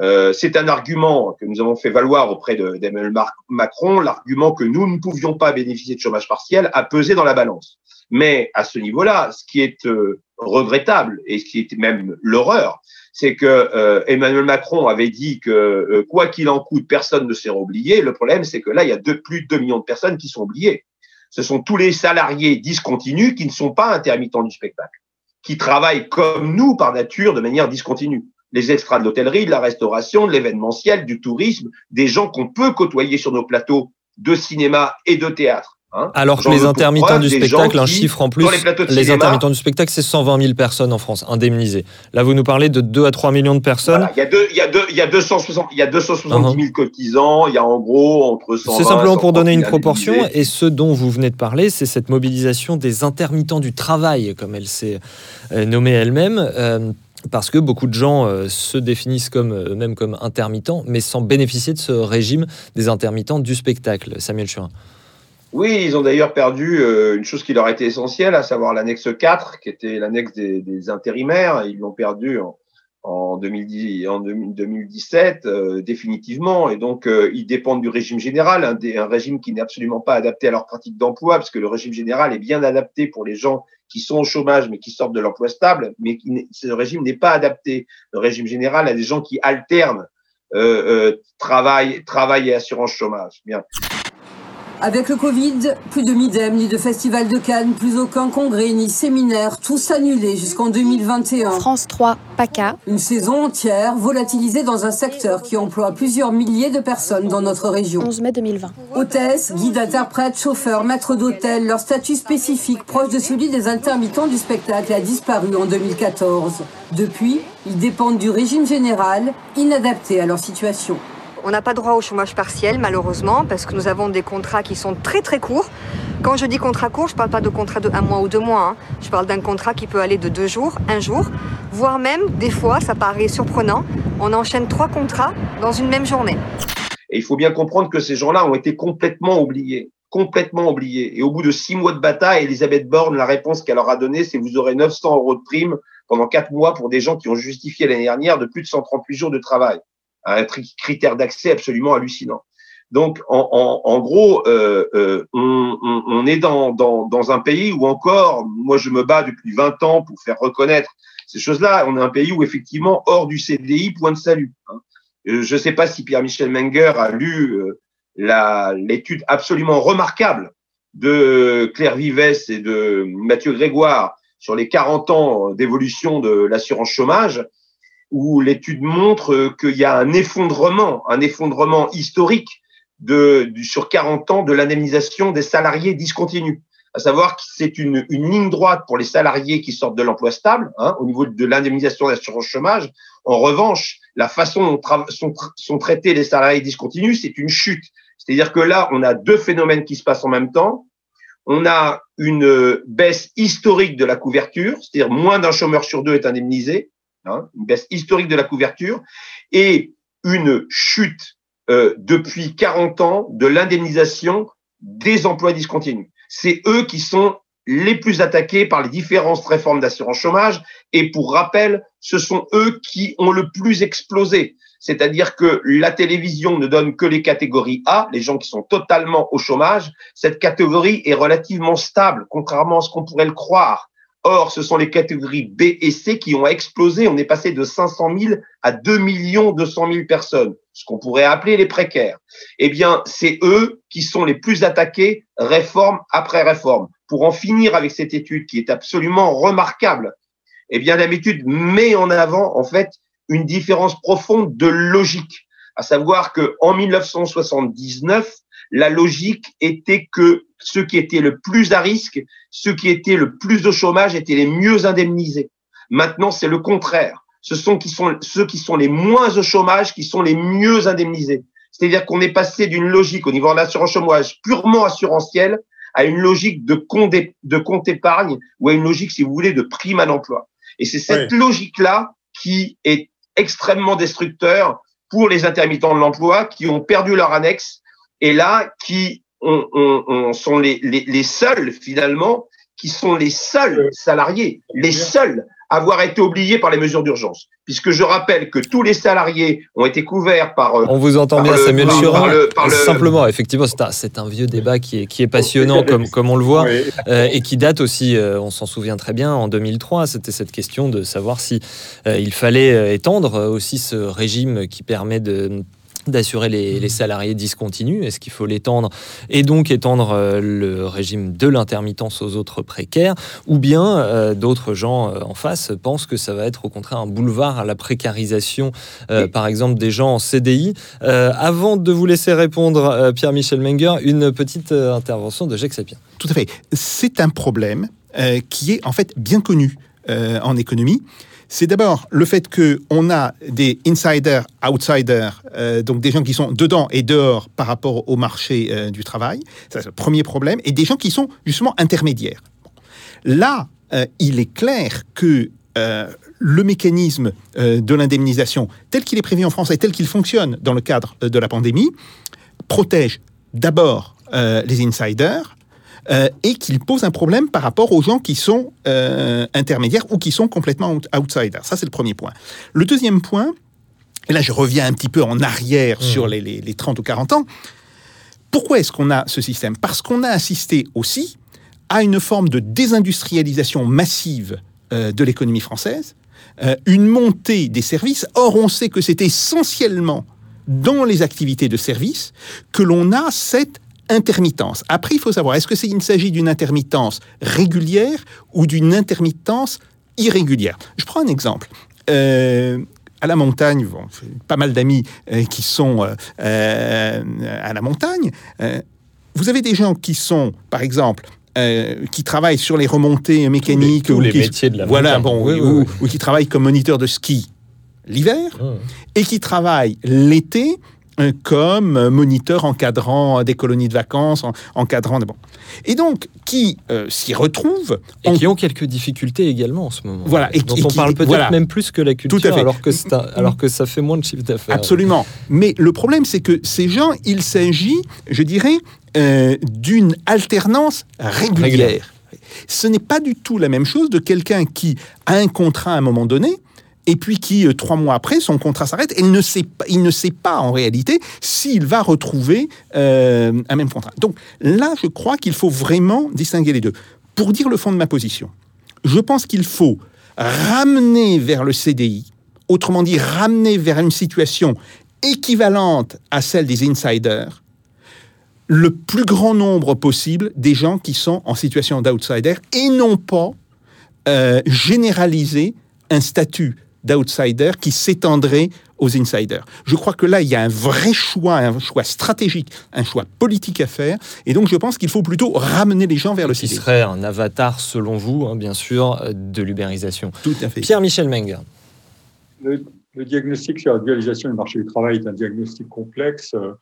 Euh, c'est un argument que nous avons fait valoir auprès d'Emmanuel Macron, l'argument que nous ne pouvions pas bénéficier de chômage partiel a pesé dans la balance. Mais à ce niveau-là, ce qui est euh, regrettable et ce qui est même l'horreur, c'est que euh, Emmanuel Macron avait dit que quoi qu'il en coûte, personne ne sera oublié. Le problème, c'est que là, il y a plus de 2 millions de personnes qui sont oubliées. Ce sont tous les salariés discontinus qui ne sont pas intermittents du spectacle, qui travaillent comme nous par nature de manière discontinue les extras de l'hôtellerie, de la restauration, de l'événementiel, du tourisme, des gens qu'on peut côtoyer sur nos plateaux de cinéma et de théâtre Hein. Alors que les intermittents du spectacle, un chiffre en plus, les, intermittents du spectacle, c'est 120 000 personnes en France indemnisées. Là, vous nous parlez de 2 à 3 millions de personnes. il, y a deux, il, y a deux, il y a 260, il y a 270 000 cotisants, il y a en gros entre 120 C'est simplement pour donner une proportion, et ce dont vous venez de parler, c'est cette mobilisation des intermittents du travail, comme elle s'est euh, nommée elle-même. Euh, parce que beaucoup de gens euh, se définissent comme eux-mêmes comme intermittents, mais sans bénéficier de ce régime des intermittents du spectacle. Samuel Churin. Oui, ils ont d'ailleurs perdu euh, une chose qui leur était essentielle, à savoir l'annexe 4, qui était l'annexe des, intérimaires. Ils l'ont perdu en, en, 2010, en 2017 euh, définitivement, et donc euh, ils dépendent du régime général, un, un régime qui n'est absolument pas adapté à leur pratique d'emploi, parce que le régime général est bien adapté pour les gens qui sont au chômage mais qui sortent de l'emploi stable, mais qui ce régime n'est pas adapté. Le régime général a des gens qui alternent travail, travail et assurance chômage. Bien. Avec le Covid, plus de Midem, ni de Festival de Cannes, plus aucun congrès ni séminaire, tous annulés jusqu'en 2021. France 3, PACA. Une saison entière volatilisée dans un secteur qui emploie plusieurs milliers de personnes dans notre région. 11 mai 2020. Hôtesses, guides, interprètes, chauffeurs, maîtres d'hôtel, leur statut spécifique proche de celui des intermittents du spectacle a disparu en 2014. Depuis, ils dépendent du régime général, inadapté à leur situation. On n'a pas droit au chômage partiel, malheureusement, parce que nous avons des contrats qui sont très très courts. Quand je dis contrat court, je ne parle pas de contrat de un mois ou deux mois. Hein. Je parle d'un contrat qui peut aller de deux jours, un jour, voire même, des fois, ça paraît surprenant, on enchaîne trois contrats dans une même journée. Et il faut bien comprendre que ces gens-là ont été complètement oubliés complètement oubliés. Et au bout de six mois de bataille, Elisabeth Borne, la réponse qu'elle leur a donnée, c'est vous aurez 900 euros de prime pendant quatre mois pour des gens qui ont justifié l'année dernière de plus de 138 jours de travail un critère d'accès absolument hallucinant. Donc, en, en, gros, euh, euh, on, on, est dans, dans, dans, un pays où encore, moi je me bats depuis 20 ans pour faire reconnaître ces choses-là. On est un pays où effectivement, hors du CDI, point de salut. Hein. Euh, je ne sais pas si Pierre-Michel Menger a lu l'étude absolument remarquable de Claire Vives et de Mathieu Grégoire sur les 40 ans d'évolution de l'assurance chômage où l'étude montre qu'il y a un effondrement, un effondrement historique de, sur 40 ans de l'indemnisation des salariés discontinus. À savoir que c'est une, une, ligne droite pour les salariés qui sortent de l'emploi stable, hein, au niveau de l'indemnisation d'assurance chômage. En revanche, la façon dont sont, sont traités les salariés discontinus, c'est une chute. C'est-à-dire que là, on a deux phénomènes qui se passent en même temps. On a une baisse historique de la couverture, c'est-à-dire moins d'un chômeur sur deux est indemnisé, Hein, une baisse historique de la couverture, et une chute euh, depuis 40 ans de l'indemnisation des emplois discontinus. C'est eux qui sont les plus attaqués par les différentes réformes d'assurance chômage. Et pour rappel, ce sont eux qui ont le plus explosé. C'est-à-dire que la télévision ne donne que les catégories A, les gens qui sont totalement au chômage. Cette catégorie est relativement stable, contrairement à ce qu'on pourrait le croire. Or, ce sont les catégories B et C qui ont explosé. On est passé de 500 000 à 2 200 000 personnes, ce qu'on pourrait appeler les précaires. Eh bien, c'est eux qui sont les plus attaqués, réforme après réforme. Pour en finir avec cette étude qui est absolument remarquable, eh bien, l'étude met en avant, en fait, une différence profonde de logique. À savoir que en 1979, la logique était que ceux qui étaient le plus à risque, ceux qui étaient le plus au chômage étaient les mieux indemnisés. Maintenant, c'est le contraire. Ce sont, qui sont ceux qui sont les moins au chômage qui sont les mieux indemnisés. C'est-à-dire qu'on est passé d'une logique au niveau de l'assurance chômage purement assurantielle à une logique de compte, de compte épargne ou à une logique, si vous voulez, de prime à l'emploi. Et c'est cette logique-là qui est extrêmement destructeur pour les intermittents de l'emploi qui ont perdu leur annexe et là qui on, sont les, les, seuls finalement qui sont les seuls salariés, les seuls à avoir été oubliés par les mesures d'urgence. Puisque je rappelle que tous les salariés ont été couverts par. Euh, on vous entend bien, Samuel Churin. Simplement, effectivement, c'est un, vieux débat qui est, qui est passionnant, comme, *laughs* comme on le voit, euh, et qui date aussi, euh, on s'en souvient très bien, en 2003. C'était cette question de savoir si il fallait étendre aussi ce régime qui permet de d'assurer les, les, salariés discontinus Est-ce qu'il faut l'étendre et donc étendre euh, le régime de l'intermittence aux autres précaires Ou bien euh, d'autres gens euh, en face pensent que ça va être au contraire un boulevard à la précarisation, euh, par exemple des gens en CDI Euh, Avant de vous laisser répondre, Pierre-Michel Menger, une petite intervention de Jacques Sapien. Tout à fait. C'est un problème qui est en fait bien connu en économie. C'est d'abord le fait qu'on a des insiders, outsiders, euh, donc des gens qui sont dedans et dehors par rapport au marché euh, du travail. Ça, c'est le premier problème. Et des gens qui sont justement intermédiaires. Là, euh, il est clair que le mécanisme de l'indemnisation, tel qu'il est prévu en France et tel qu'il fonctionne dans le cadre de la pandémie, protège d'abord les insiders euh, et qu'il pose un problème par rapport aux gens qui sont euh, intermédiaires ou qui sont complètement out- outsiders. Ça, c'est le premier point. Le deuxième point, et là je reviens un petit peu en arrière sur les, les- les 30 ou 40 ans, pourquoi est-ce qu'on a ce système? Parce qu'on a assisté aussi à une forme de désindustrialisation massive euh, de l'économie française, euh, une montée des services. Or, on sait que c'est essentiellement dans les activités de service que l'on a cette intermittence. Après, il faut savoir, est-ce que c'est- il s'agit d'une intermittence régulière ou d'une intermittence irrégulière? Je prends un exemple. Euh, à la montagne, bon, pas mal d'amis euh, qui sont euh, à la montagne. Vous avez des gens qui sont, par exemple, euh, qui travaillent sur les remontées mécaniques, tous ou les qui- métiers de la voilà, bon, Oui, oui, ou, oui. ou qui travaillent comme moniteur de ski l'hiver, Mmh. et qui travaillent l'été comme moniteur encadrant des colonies de vacances, en- encadrant des bon. Et donc qui euh, s'y retrouvent Et qui ont quelques difficultés également en ce moment. Voilà, et dont qui- on qui- parle peut-être voilà. même plus que la culture, Tout à fait. alors que, un- alors que ça fait moins de chiffre d'affaires. Absolument. Mais le problème, c'est que ces gens, il s'agit, je dirais, euh, d'une alternance régulière. Régulière. Ce n'est pas du tout la même chose de quelqu'un qui a un contrat à un moment donné. Et puis qui, euh, trois mois après, son contrat s'arrête il ne sait pas, il ne sait pas en réalité s'il va retrouver euh, un même contrat. Donc là, je crois qu'il faut vraiment distinguer les deux. Pour dire le fond de ma position, je pense qu'il faut ramener vers le CDI, autrement dit ramener vers une situation équivalente à celle des insiders, le plus grand nombre possible des gens qui sont en situation d'outsider et non pas euh, généraliser un statut d'outsider qui s'étendrait aux insiders. Je crois que là, il y a un vrai choix, un choix stratégique, un choix politique à faire. Et donc, je pense qu'il faut plutôt ramener les gens vers le Qui CDI. serait un avatar, selon vous, hein, bien sûr, de l'ubérisation. Tout à fait. Pierre-Michel Menger. Le, le diagnostic sur la dualisation du marché du travail est un diagnostic complexe. Euh,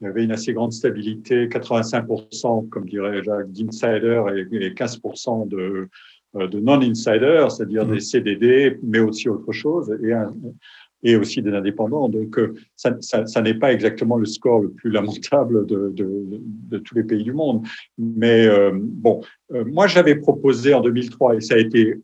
Il y avait une assez grande stabilité, 85%, comme dirait Jacques, d'insiders et et 15% de, euh, de non-insiders, c'est-à-dire des CDD, mais aussi autre chose, et, un- et aussi des indépendants. Donc, euh, ça, ça, ça n'est pas exactement le score le plus lamentable de, de, de tous les pays du monde. Mais euh, bon, euh, moi, j'avais proposé en 2003, et ça a été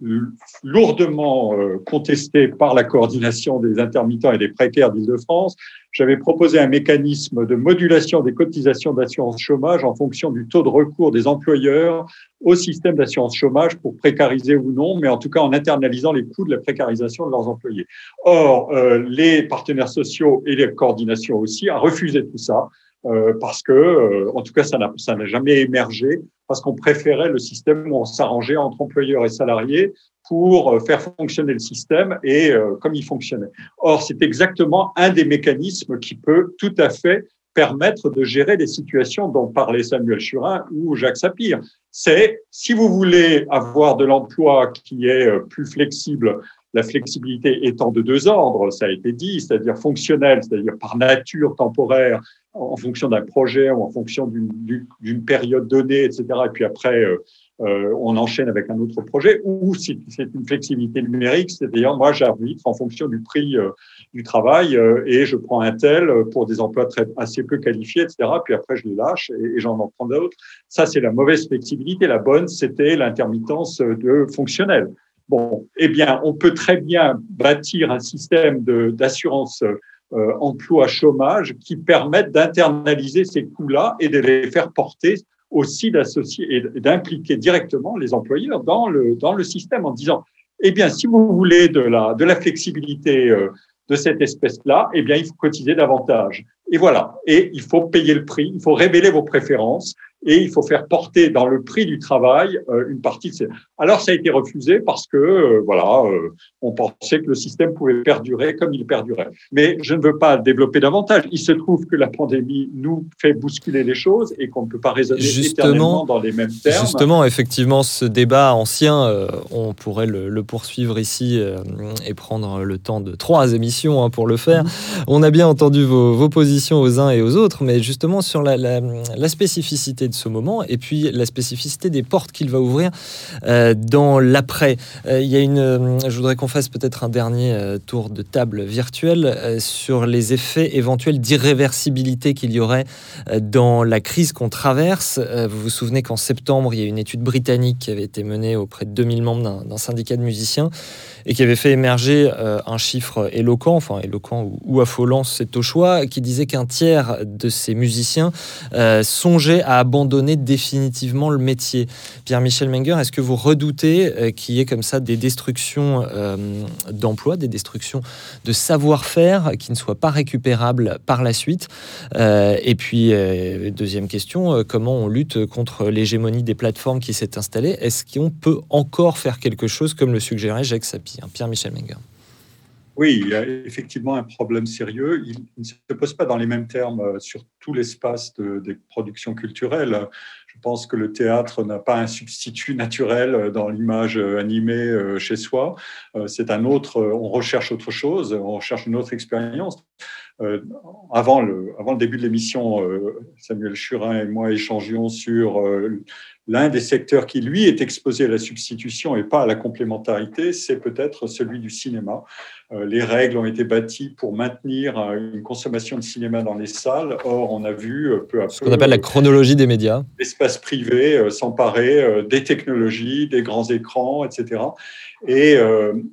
lourdement euh, contesté par la coordination des intermittents et des précaires d'Île-de-France, j'avais proposé un mécanisme de modulation des cotisations d'assurance chômage en fonction du taux de recours des employeurs au système d'assurance chômage pour précariser ou non, mais en tout cas en internalisant les coûts de la précarisation de leurs employés. Or, euh, les partenaires sociaux et les coordinations aussi ont refusé tout ça. euh, parce que, euh, en tout cas, ça n'a jamais émergé, parce qu'on préférait le système où on s'arrangeait entre employeurs et salariés pour euh, faire fonctionner le système et euh, comme il fonctionnait. Or, c'est exactement un des mécanismes qui peut tout à fait permettre de gérer les situations dont parlait Samuel Churin ou Jacques Sapir. C'est si vous voulez avoir de l'emploi qui est euh, plus flexible, la flexibilité étant de deux ordres, ça a été dit, c'est-à-dire fonctionnel, c'est-à-dire par nature temporaire, en fonction d'un projet ou en fonction d'une- période donnée, etc. Et puis après, euh, euh, on enchaîne avec un autre projet, ou si c'est une flexibilité numérique, c'est-à-dire moi j'arbitre en fonction du prix euh, du travail et je prends un tel pour des emplois très, assez peu qualifiés, etc. Puis après je les lâche et, j'en en prends d'autres. Ça c'est la mauvaise flexibilité. La bonne, c'était l'intermittence de fonctionnel. Bon, eh bien, on peut très bien bâtir un système d'assurance euh, emploi chômage qui permette d'internaliser ces coûts-là et de les faire porter aussi d'associer et d'impliquer directement les employeurs dans le, dans le système en disant, eh bien, si vous voulez de la, de la flexibilité euh, de cette espèce-là, eh bien, il faut cotiser davantage. Et voilà. Et il faut payer le prix, il faut révéler vos préférences et il faut faire porter dans le prix du travail euh, une partie de ces. Alors ça a été refusé parce que euh, voilà, euh, on pensait que le système pouvait perdurer comme il perdurait. Mais je ne veux pas développer davantage. Il se trouve que la pandémie nous fait bousculer les choses et qu'on ne peut pas raisonner éternellement dans les mêmes termes. Justement, effectivement, ce débat ancien, on pourrait le, le poursuivre ici et prendre le temps de trois émissions hein, pour le faire. Mm-hmm. On a bien entendu vos, vos, positions aux uns et aux autres, mais justement sur la, la, la spécificité de ce moment et puis la spécificité des portes qu'il va ouvrir euh, dans l'après. Euh, il y a une, euh, je voudrais qu'on fasse peut-être un dernier tour de table virtuel euh, sur les effets éventuels d'irréversibilité qu'il y aurait dans la crise qu'on traverse. vous vous souvenez qu'en septembre, il y a une étude britannique qui avait été menée auprès de 2000 membres d'un syndicat de musiciens et qui avait fait émerger un chiffre éloquent, enfin éloquent ou, affolant, c'est au choix, qui disait qu'un tiers de ces musiciens songeaient à abandonner définitivement le métier. Pierre-Michel Menger, est-ce que vous redoutez qu'il y ait comme ça des destructions euh, d'emplois, des destructions de savoir-faire qui ne soient pas récupérables par la suite? Euh, Et puis, euh, deuxième question, euh, comment on lutte contre l'hégémonie des plateformes qui s'est installée? Est-ce qu'on peut encore faire quelque chose comme le suggérait Jacques Sapir? Pierre-Michel Menger oui, il y a effectivement un problème sérieux. Il ne se pose pas dans les mêmes termes sur tout l'espace de, des productions culturelles. Je pense que le théâtre n'a pas un substitut naturel dans l'image animée chez soi. C'est un autre, on recherche autre chose, on recherche une autre expérience. Avant le, avant le début de l'émission, Samuel Churin et moi échangions sur l'un des secteurs qui, lui, est exposé à la substitution et pas à la complémentarité, c'est peut-être celui du cinéma. Les règles ont été bâties pour maintenir une consommation de cinéma dans les salles. Or, on a vu peu à peu... Ce qu'on appelle la chronologie des médias. L'espace privé s'emparer des technologies, des grands écrans, etc. Et,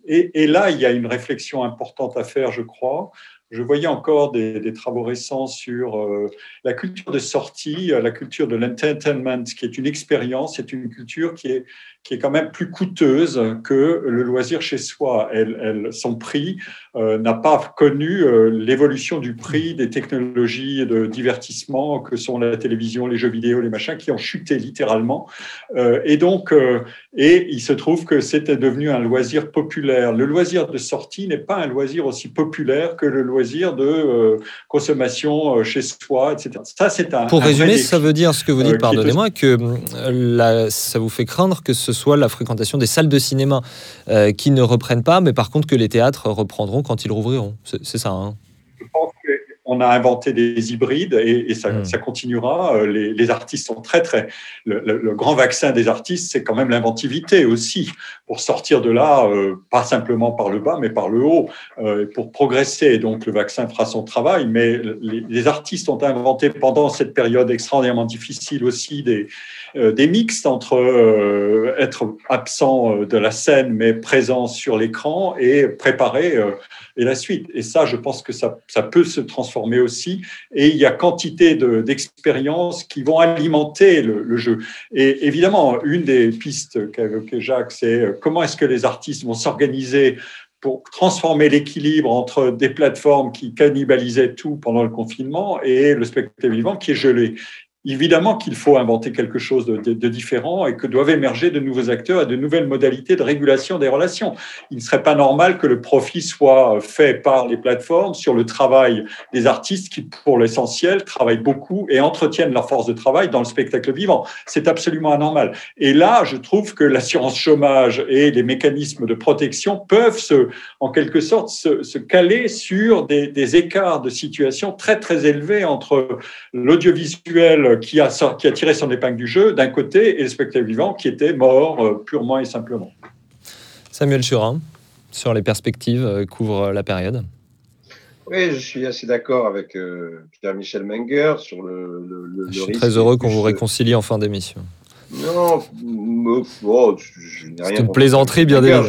et, et là, il y a une réflexion importante à faire, je crois. Je voyais encore des, travaux récents sur euh, la culture de sortie, la culture de l'entertainment, qui est une expérience, c'est une culture qui est, qui est quand même plus coûteuse que le loisir chez soi. Elle, son prix euh, n'a pas connu euh, l'évolution du prix des technologies de divertissement que sont la télévision, les jeux vidéo, les machins, qui ont chuté littéralement. Euh, et donc, euh, et il se trouve que c'était devenu un loisir populaire. Le loisir de sortie n'est pas un loisir aussi populaire que le loisir loisir de euh, consommation euh, chez soi, etc. Ça, c'est un. Pour un résumer, ça veut dire ce que vous dites, euh, pardonnez-moi, que la, ça vous fait craindre que ce soit la fréquentation des salles de cinéma qui ne reprennent pas, mais par contre que les théâtres reprendront quand ils rouvriront. C'est ça. Hein? Je pense que on a inventé des hybrides et, et ça, mmh. ça, continuera. Les, les, artistes sont très, très. Le, le, le grand vaccin des artistes, c'est quand même l'inventivité aussi, pour sortir de là, euh, pas simplement par le bas, mais par le haut, euh, pour progresser. Donc le vaccin fera son travail, mais les, les, artistes ont inventé pendant cette période extraordinairement difficile aussi des, euh, des mixtes entre euh, être absent de la scène, mais présent sur l'écran et préparer euh, et la suite. Et ça, je pense que ça, peut se transformer aussi. Et il y a quantité d'expériences de, qui vont alimenter le, le, jeu. Et évidemment, une des pistes qu'a évoqué Jacques, c'est comment est-ce que les artistes vont s'organiser pour transformer l'équilibre entre des plateformes qui cannibalisaient tout pendant le confinement et le spectacle vivant qui est gelé évidemment qu'il faut inventer quelque chose de, différent et que doivent émerger de nouveaux acteurs et de nouvelles modalités de régulation des relations. Il ne serait pas normal que le profit soit fait par les plateformes sur le travail des artistes qui, pour l'essentiel, travaillent beaucoup et entretiennent leur force de travail dans le spectacle vivant. C'est absolument anormal. Et là, je trouve que l'assurance chômage et les mécanismes de protection peuvent se, en quelque sorte, se, caler sur des écarts de situation très, très élevés entre l'audiovisuel qui a, qui a tiré son épingle du jeu d'un côté et le spectacle vivant qui était mort euh, purement et simplement. Samuel Churin, sur les perspectives, euh, couvre la période. Oui, je suis assez d'accord avec euh, Pierre-Michel Menger sur le, le, le Je suis très heureux qu'on vous réconcilie en fin d'émission. Non, oh, je n'ai rien. C'est une plaisanterie bien déjà.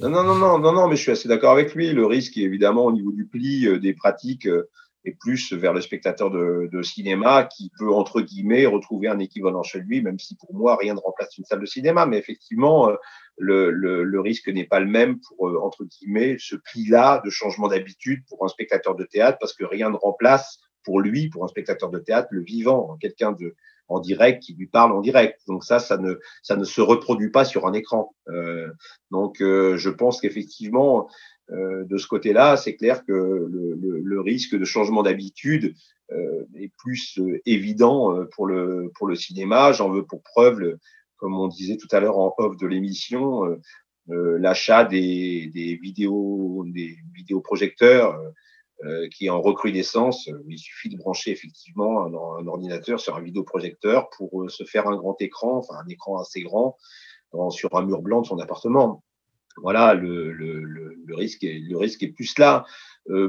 non, non, non, non, non, non, mais je suis assez d'accord avec lui. Le risque est évidemment au niveau du pli euh, des pratiques euh, et plus vers le spectateur de, de, cinéma qui peut, entre guillemets, retrouver un équivalent chez lui, même si pour moi, rien ne remplace une salle de cinéma. Mais effectivement, le, le, le risque n'est pas le même pour, euh, entre guillemets, ce pli-là de changement d'habitude pour un spectateur de théâtre, parce que rien ne remplace pour lui, pour un spectateur de théâtre, le vivant, quelqu'un de en direct qui lui parle en direct. Donc ça, ça ne, ça ne se reproduit pas sur un écran. Euh, donc euh, je pense qu'effectivement, euh, de ce côté-là, c'est clair que le, risque de changement d'habitude euh, est plus euh, évident pour le, cinéma. J'en veux pour preuve, comme on disait tout à l'heure en off de l'émission, l'achat des, vidéos, des vidéoprojecteurs euh, qui est en recrudescence. Il suffit de brancher effectivement un, ordinateur sur un vidéoprojecteur pour euh, se faire un grand écran, enfin un écran assez grand sur un mur blanc de son appartement. Voilà, le, le, le, risque, est, le risque est plus là. Euh,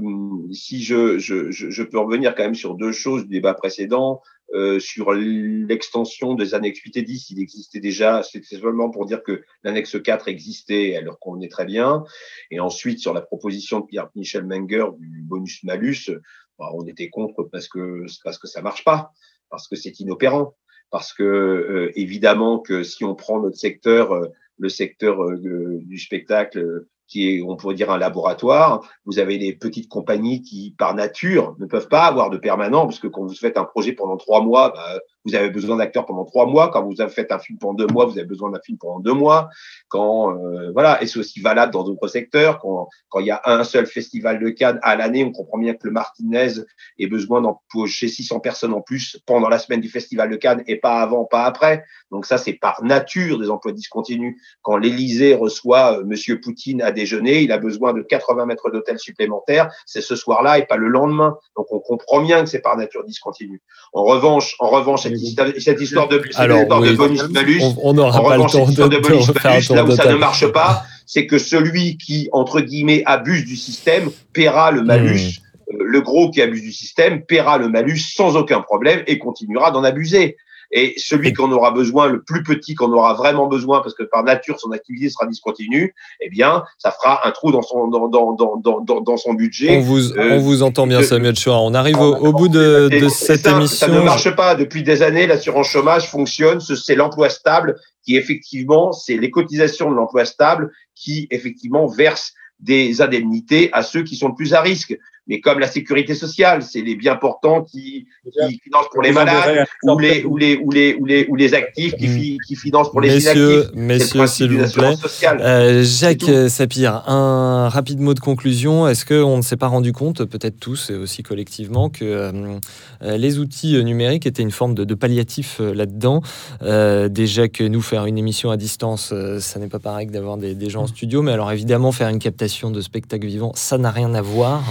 si je, je, je, peux revenir quand même sur deux choses du débat précédent, euh, sur l'extension des annexes 8 et 10, il existait déjà, c'était seulement pour dire que l'annexe 4 existait, alors qu'on est très bien. Et ensuite, sur la proposition de Pierre-Michel Menger du bonus-malus, bah, on était contre parce que, parce que ça marche pas, parce que c'est inopérant, parce que euh, évidemment que si on prend notre secteur, euh, le secteur euh, du spectacle, qui est, on pourrait dire, un laboratoire. Vous avez des petites compagnies qui, par nature, ne peuvent pas avoir de permanent, parce que quand vous faites un projet pendant trois mois, bah, vous avez besoin d'acteurs pendant trois mois. Quand vous faites un film pendant deux mois, vous avez besoin d'un film pendant deux mois. Quand euh, voilà, et c'est aussi valable dans d'autres secteurs. Quand, quand il y a un seul festival de Cannes à l'année, on comprend bien que le Martinez ait besoin d'embaucher 600 personnes en plus pendant la semaine du festival de Cannes et pas avant, pas après. Donc ça, c'est par nature des emplois discontinus. Quand l'Élysée reçoit euh, Monsieur Poutine à déjeuner, il a besoin de 80 mètres d'hôtel supplémentaires. C'est ce soir-là et pas le lendemain. Donc on comprend bien que c'est par nature discontinu. En revanche, en revanche, cette, histoire de, Alors, de bonus-malus. On n'aura pas le temps de, de bonus-malus, là où ça ne marche pas, c'est que celui qui, entre guillemets, abuse du système paiera le malus. Hmm. Euh, le gros qui abuse du système paiera le malus sans aucun problème et continuera d'en abuser. Et celui qu'on aura besoin, le plus petit qu'on aura vraiment besoin, parce que par nature son activité sera discontinue, eh bien, ça fera un trou dans son dans dans dans dans, dans son budget. On vous euh, on vous entend bien, Samuel Chouard. On arrive au, au bout de, de cette ça, émission. Ça ne marche pas depuis des années. L'assurance chômage fonctionne. C'est l'emploi stable qui effectivement, c'est les cotisations de l'emploi stable qui effectivement versent des indemnités à ceux qui sont le plus à risque mais comme la sécurité sociale, c'est les bien portants qui, qui financent pour les malades, ou les, ou, les, ou, les, ou, les, ou les actifs qui, fi, qui financent pour les messieurs, inactifs. Messieurs, s'il vous plaît. Euh, Jacques Sapir, un rapide mot de conclusion. Est-ce qu'on ne s'est pas rendu compte, peut-être tous et aussi collectivement, que euh, les outils numériques étaient une forme de, de palliatif euh, là-dedans? Euh, Déjà que nous, faire une émission à distance, euh, ça n'est pas pareil que d'avoir des, des gens en studio, mais alors évidemment, faire une captation de spectacle vivant, ça n'a rien à voir.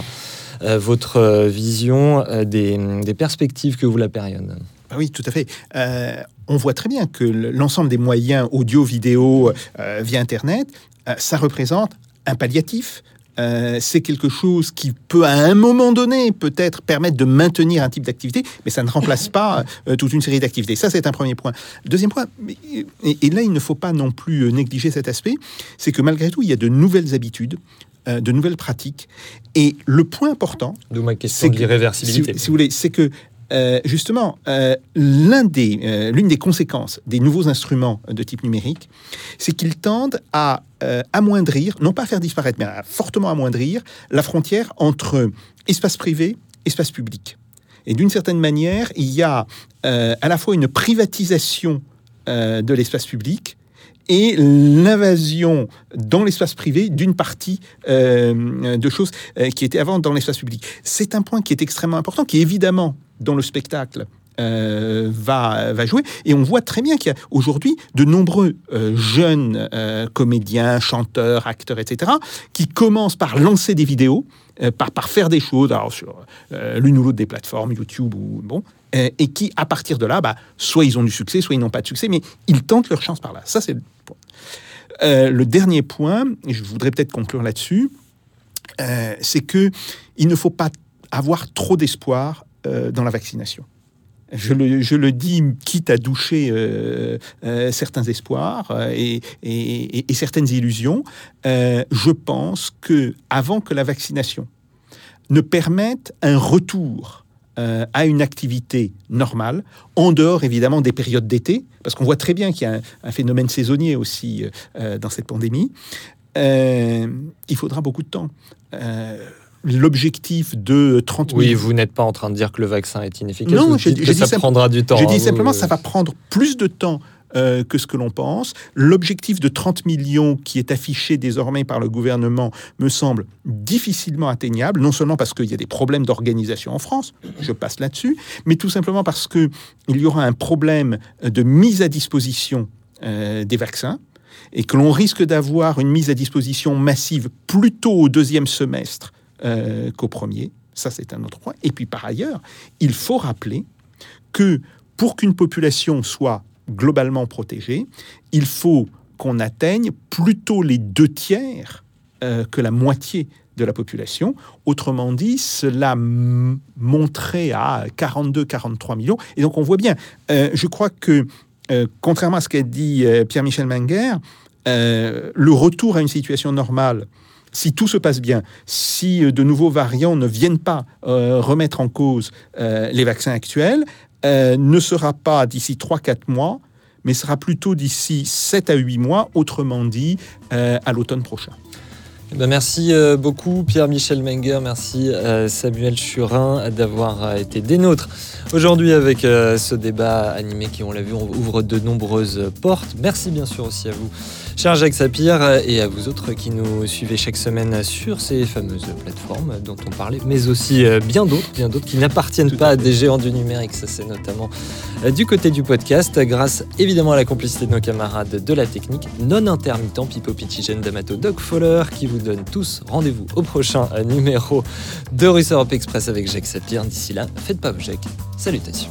Euh, votre vision euh, des, perspectives que vous la période. Ah oui, tout à fait. Euh, on voit très bien que l'ensemble des moyens audio, vidéo euh, via Internet, euh, ça représente un palliatif. c'est quelque chose qui peut à un moment donné peut-être permettre de maintenir un type d'activité, mais ça ne remplace pas toute une série d'activités. Ça, c'est un premier point. Deuxième point, et, là, il ne faut pas non plus négliger cet aspect, c'est que malgré tout, il y a de nouvelles habitudes, euh, de nouvelles pratiques. Et le point important, d'où ma question de l'irréversibilité, si, si, vous voulez, c'est que euh, justement, euh, des, l'une des conséquences des nouveaux instruments de type numérique, c'est qu'ils tendent à amoindrir, non pas à faire disparaître, mais à fortement amoindrir la frontière entre espace privé, espace public. Et d'une certaine manière, il y a à la fois une privatisation de l'espace public, et l'invasion dans l'espace privé d'une partie euh, de choses euh, qui étaient avant dans l'espace public. C'est un point qui est extrêmement important, qui évidemment dans le spectacle euh, va, va jouer. Et on voit très bien qu'il y a aujourd'hui de nombreux jeunes comédiens, chanteurs, acteurs, etc., qui commencent par lancer des vidéos, par, par faire des choses sur l'une ou l'autre des plateformes, YouTube ou bon, et qui, à partir de là, bah, soit ils ont du succès, soit ils n'ont pas de succès, mais ils tentent leur chance par là. Ça, c'est le point. Euh, le dernier point, et je voudrais peut-être conclure là-dessus, euh, c'est que il ne faut pas avoir trop d'espoir euh, dans la vaccination. Je le, dis, quitte à doucher euh, euh, certains espoirs et, certaines illusions, je pense que avant que la vaccination ne permette un retour euh, à une activité normale, en dehors évidemment des périodes d'été, parce qu'on voit très bien qu'il y a un, un phénomène saisonnier aussi euh, dans cette pandémie, euh, il faudra beaucoup de temps. Euh, L'objectif de 30 000... Oui, vous n'êtes pas en train de dire que le vaccin est inefficace. Non, je, je que dis ça prendra du temps. Je dis hein, simplement, ça va prendre plus de temps euh, que ce que l'on pense. L'objectif de 30 millions qui est affiché désormais par le gouvernement me semble difficilement atteignable, non seulement parce qu'il y a des problèmes d'organisation en France, je passe là-dessus, mais tout simplement parce que il y aura un problème de mise à disposition euh, des vaccins et que l'on risque d'avoir une mise à disposition massive plutôt au deuxième semestre euh, qu'au premier. Ça, c'est un autre point. Et puis, par ailleurs, il faut rappeler que pour qu'une population soit globalement protégée, il faut qu'on atteigne plutôt les deux tiers euh, que la moitié de la population. Autrement dit, cela m- monterait à 42-43 millions. Et donc on voit bien, euh, je crois que, euh, contrairement à ce qu'a dit Pierre-Michel Menger, le retour à une situation normale, si tout se passe bien, si de nouveaux variants ne viennent pas remettre en cause les vaccins actuels, euh, ne sera pas d'ici 3-4 mois, mais sera plutôt d'ici 7 à 8 mois, autrement dit, euh, à l'automne prochain. Eh ben, merci euh, beaucoup Pierre-Michel Menger, merci Samuel Churin d'avoir été des nôtres aujourd'hui avec ce débat animé qui, on l'a vu, ouvre de nombreuses portes. Merci bien sûr aussi à vous, cher Jacques Sapir, et à vous autres qui nous suivez chaque semaine sur ces fameuses plateformes dont on parlait, mais aussi euh, bien d'autres, bien d'autres qui n'appartiennent pas à des géants du numérique. Ça, c'est notamment euh, du côté du podcast, grâce évidemment à la complicité de nos camarades de la technique, non intermittent, Pipo Pichigen, D'Amato, Doc Fowler, qui vous donnent tous rendez-vous au prochain euh, numéro de Russe Europe Express avec Jacques Sapir. D'ici là, faites pas vos Jacques. Salutations.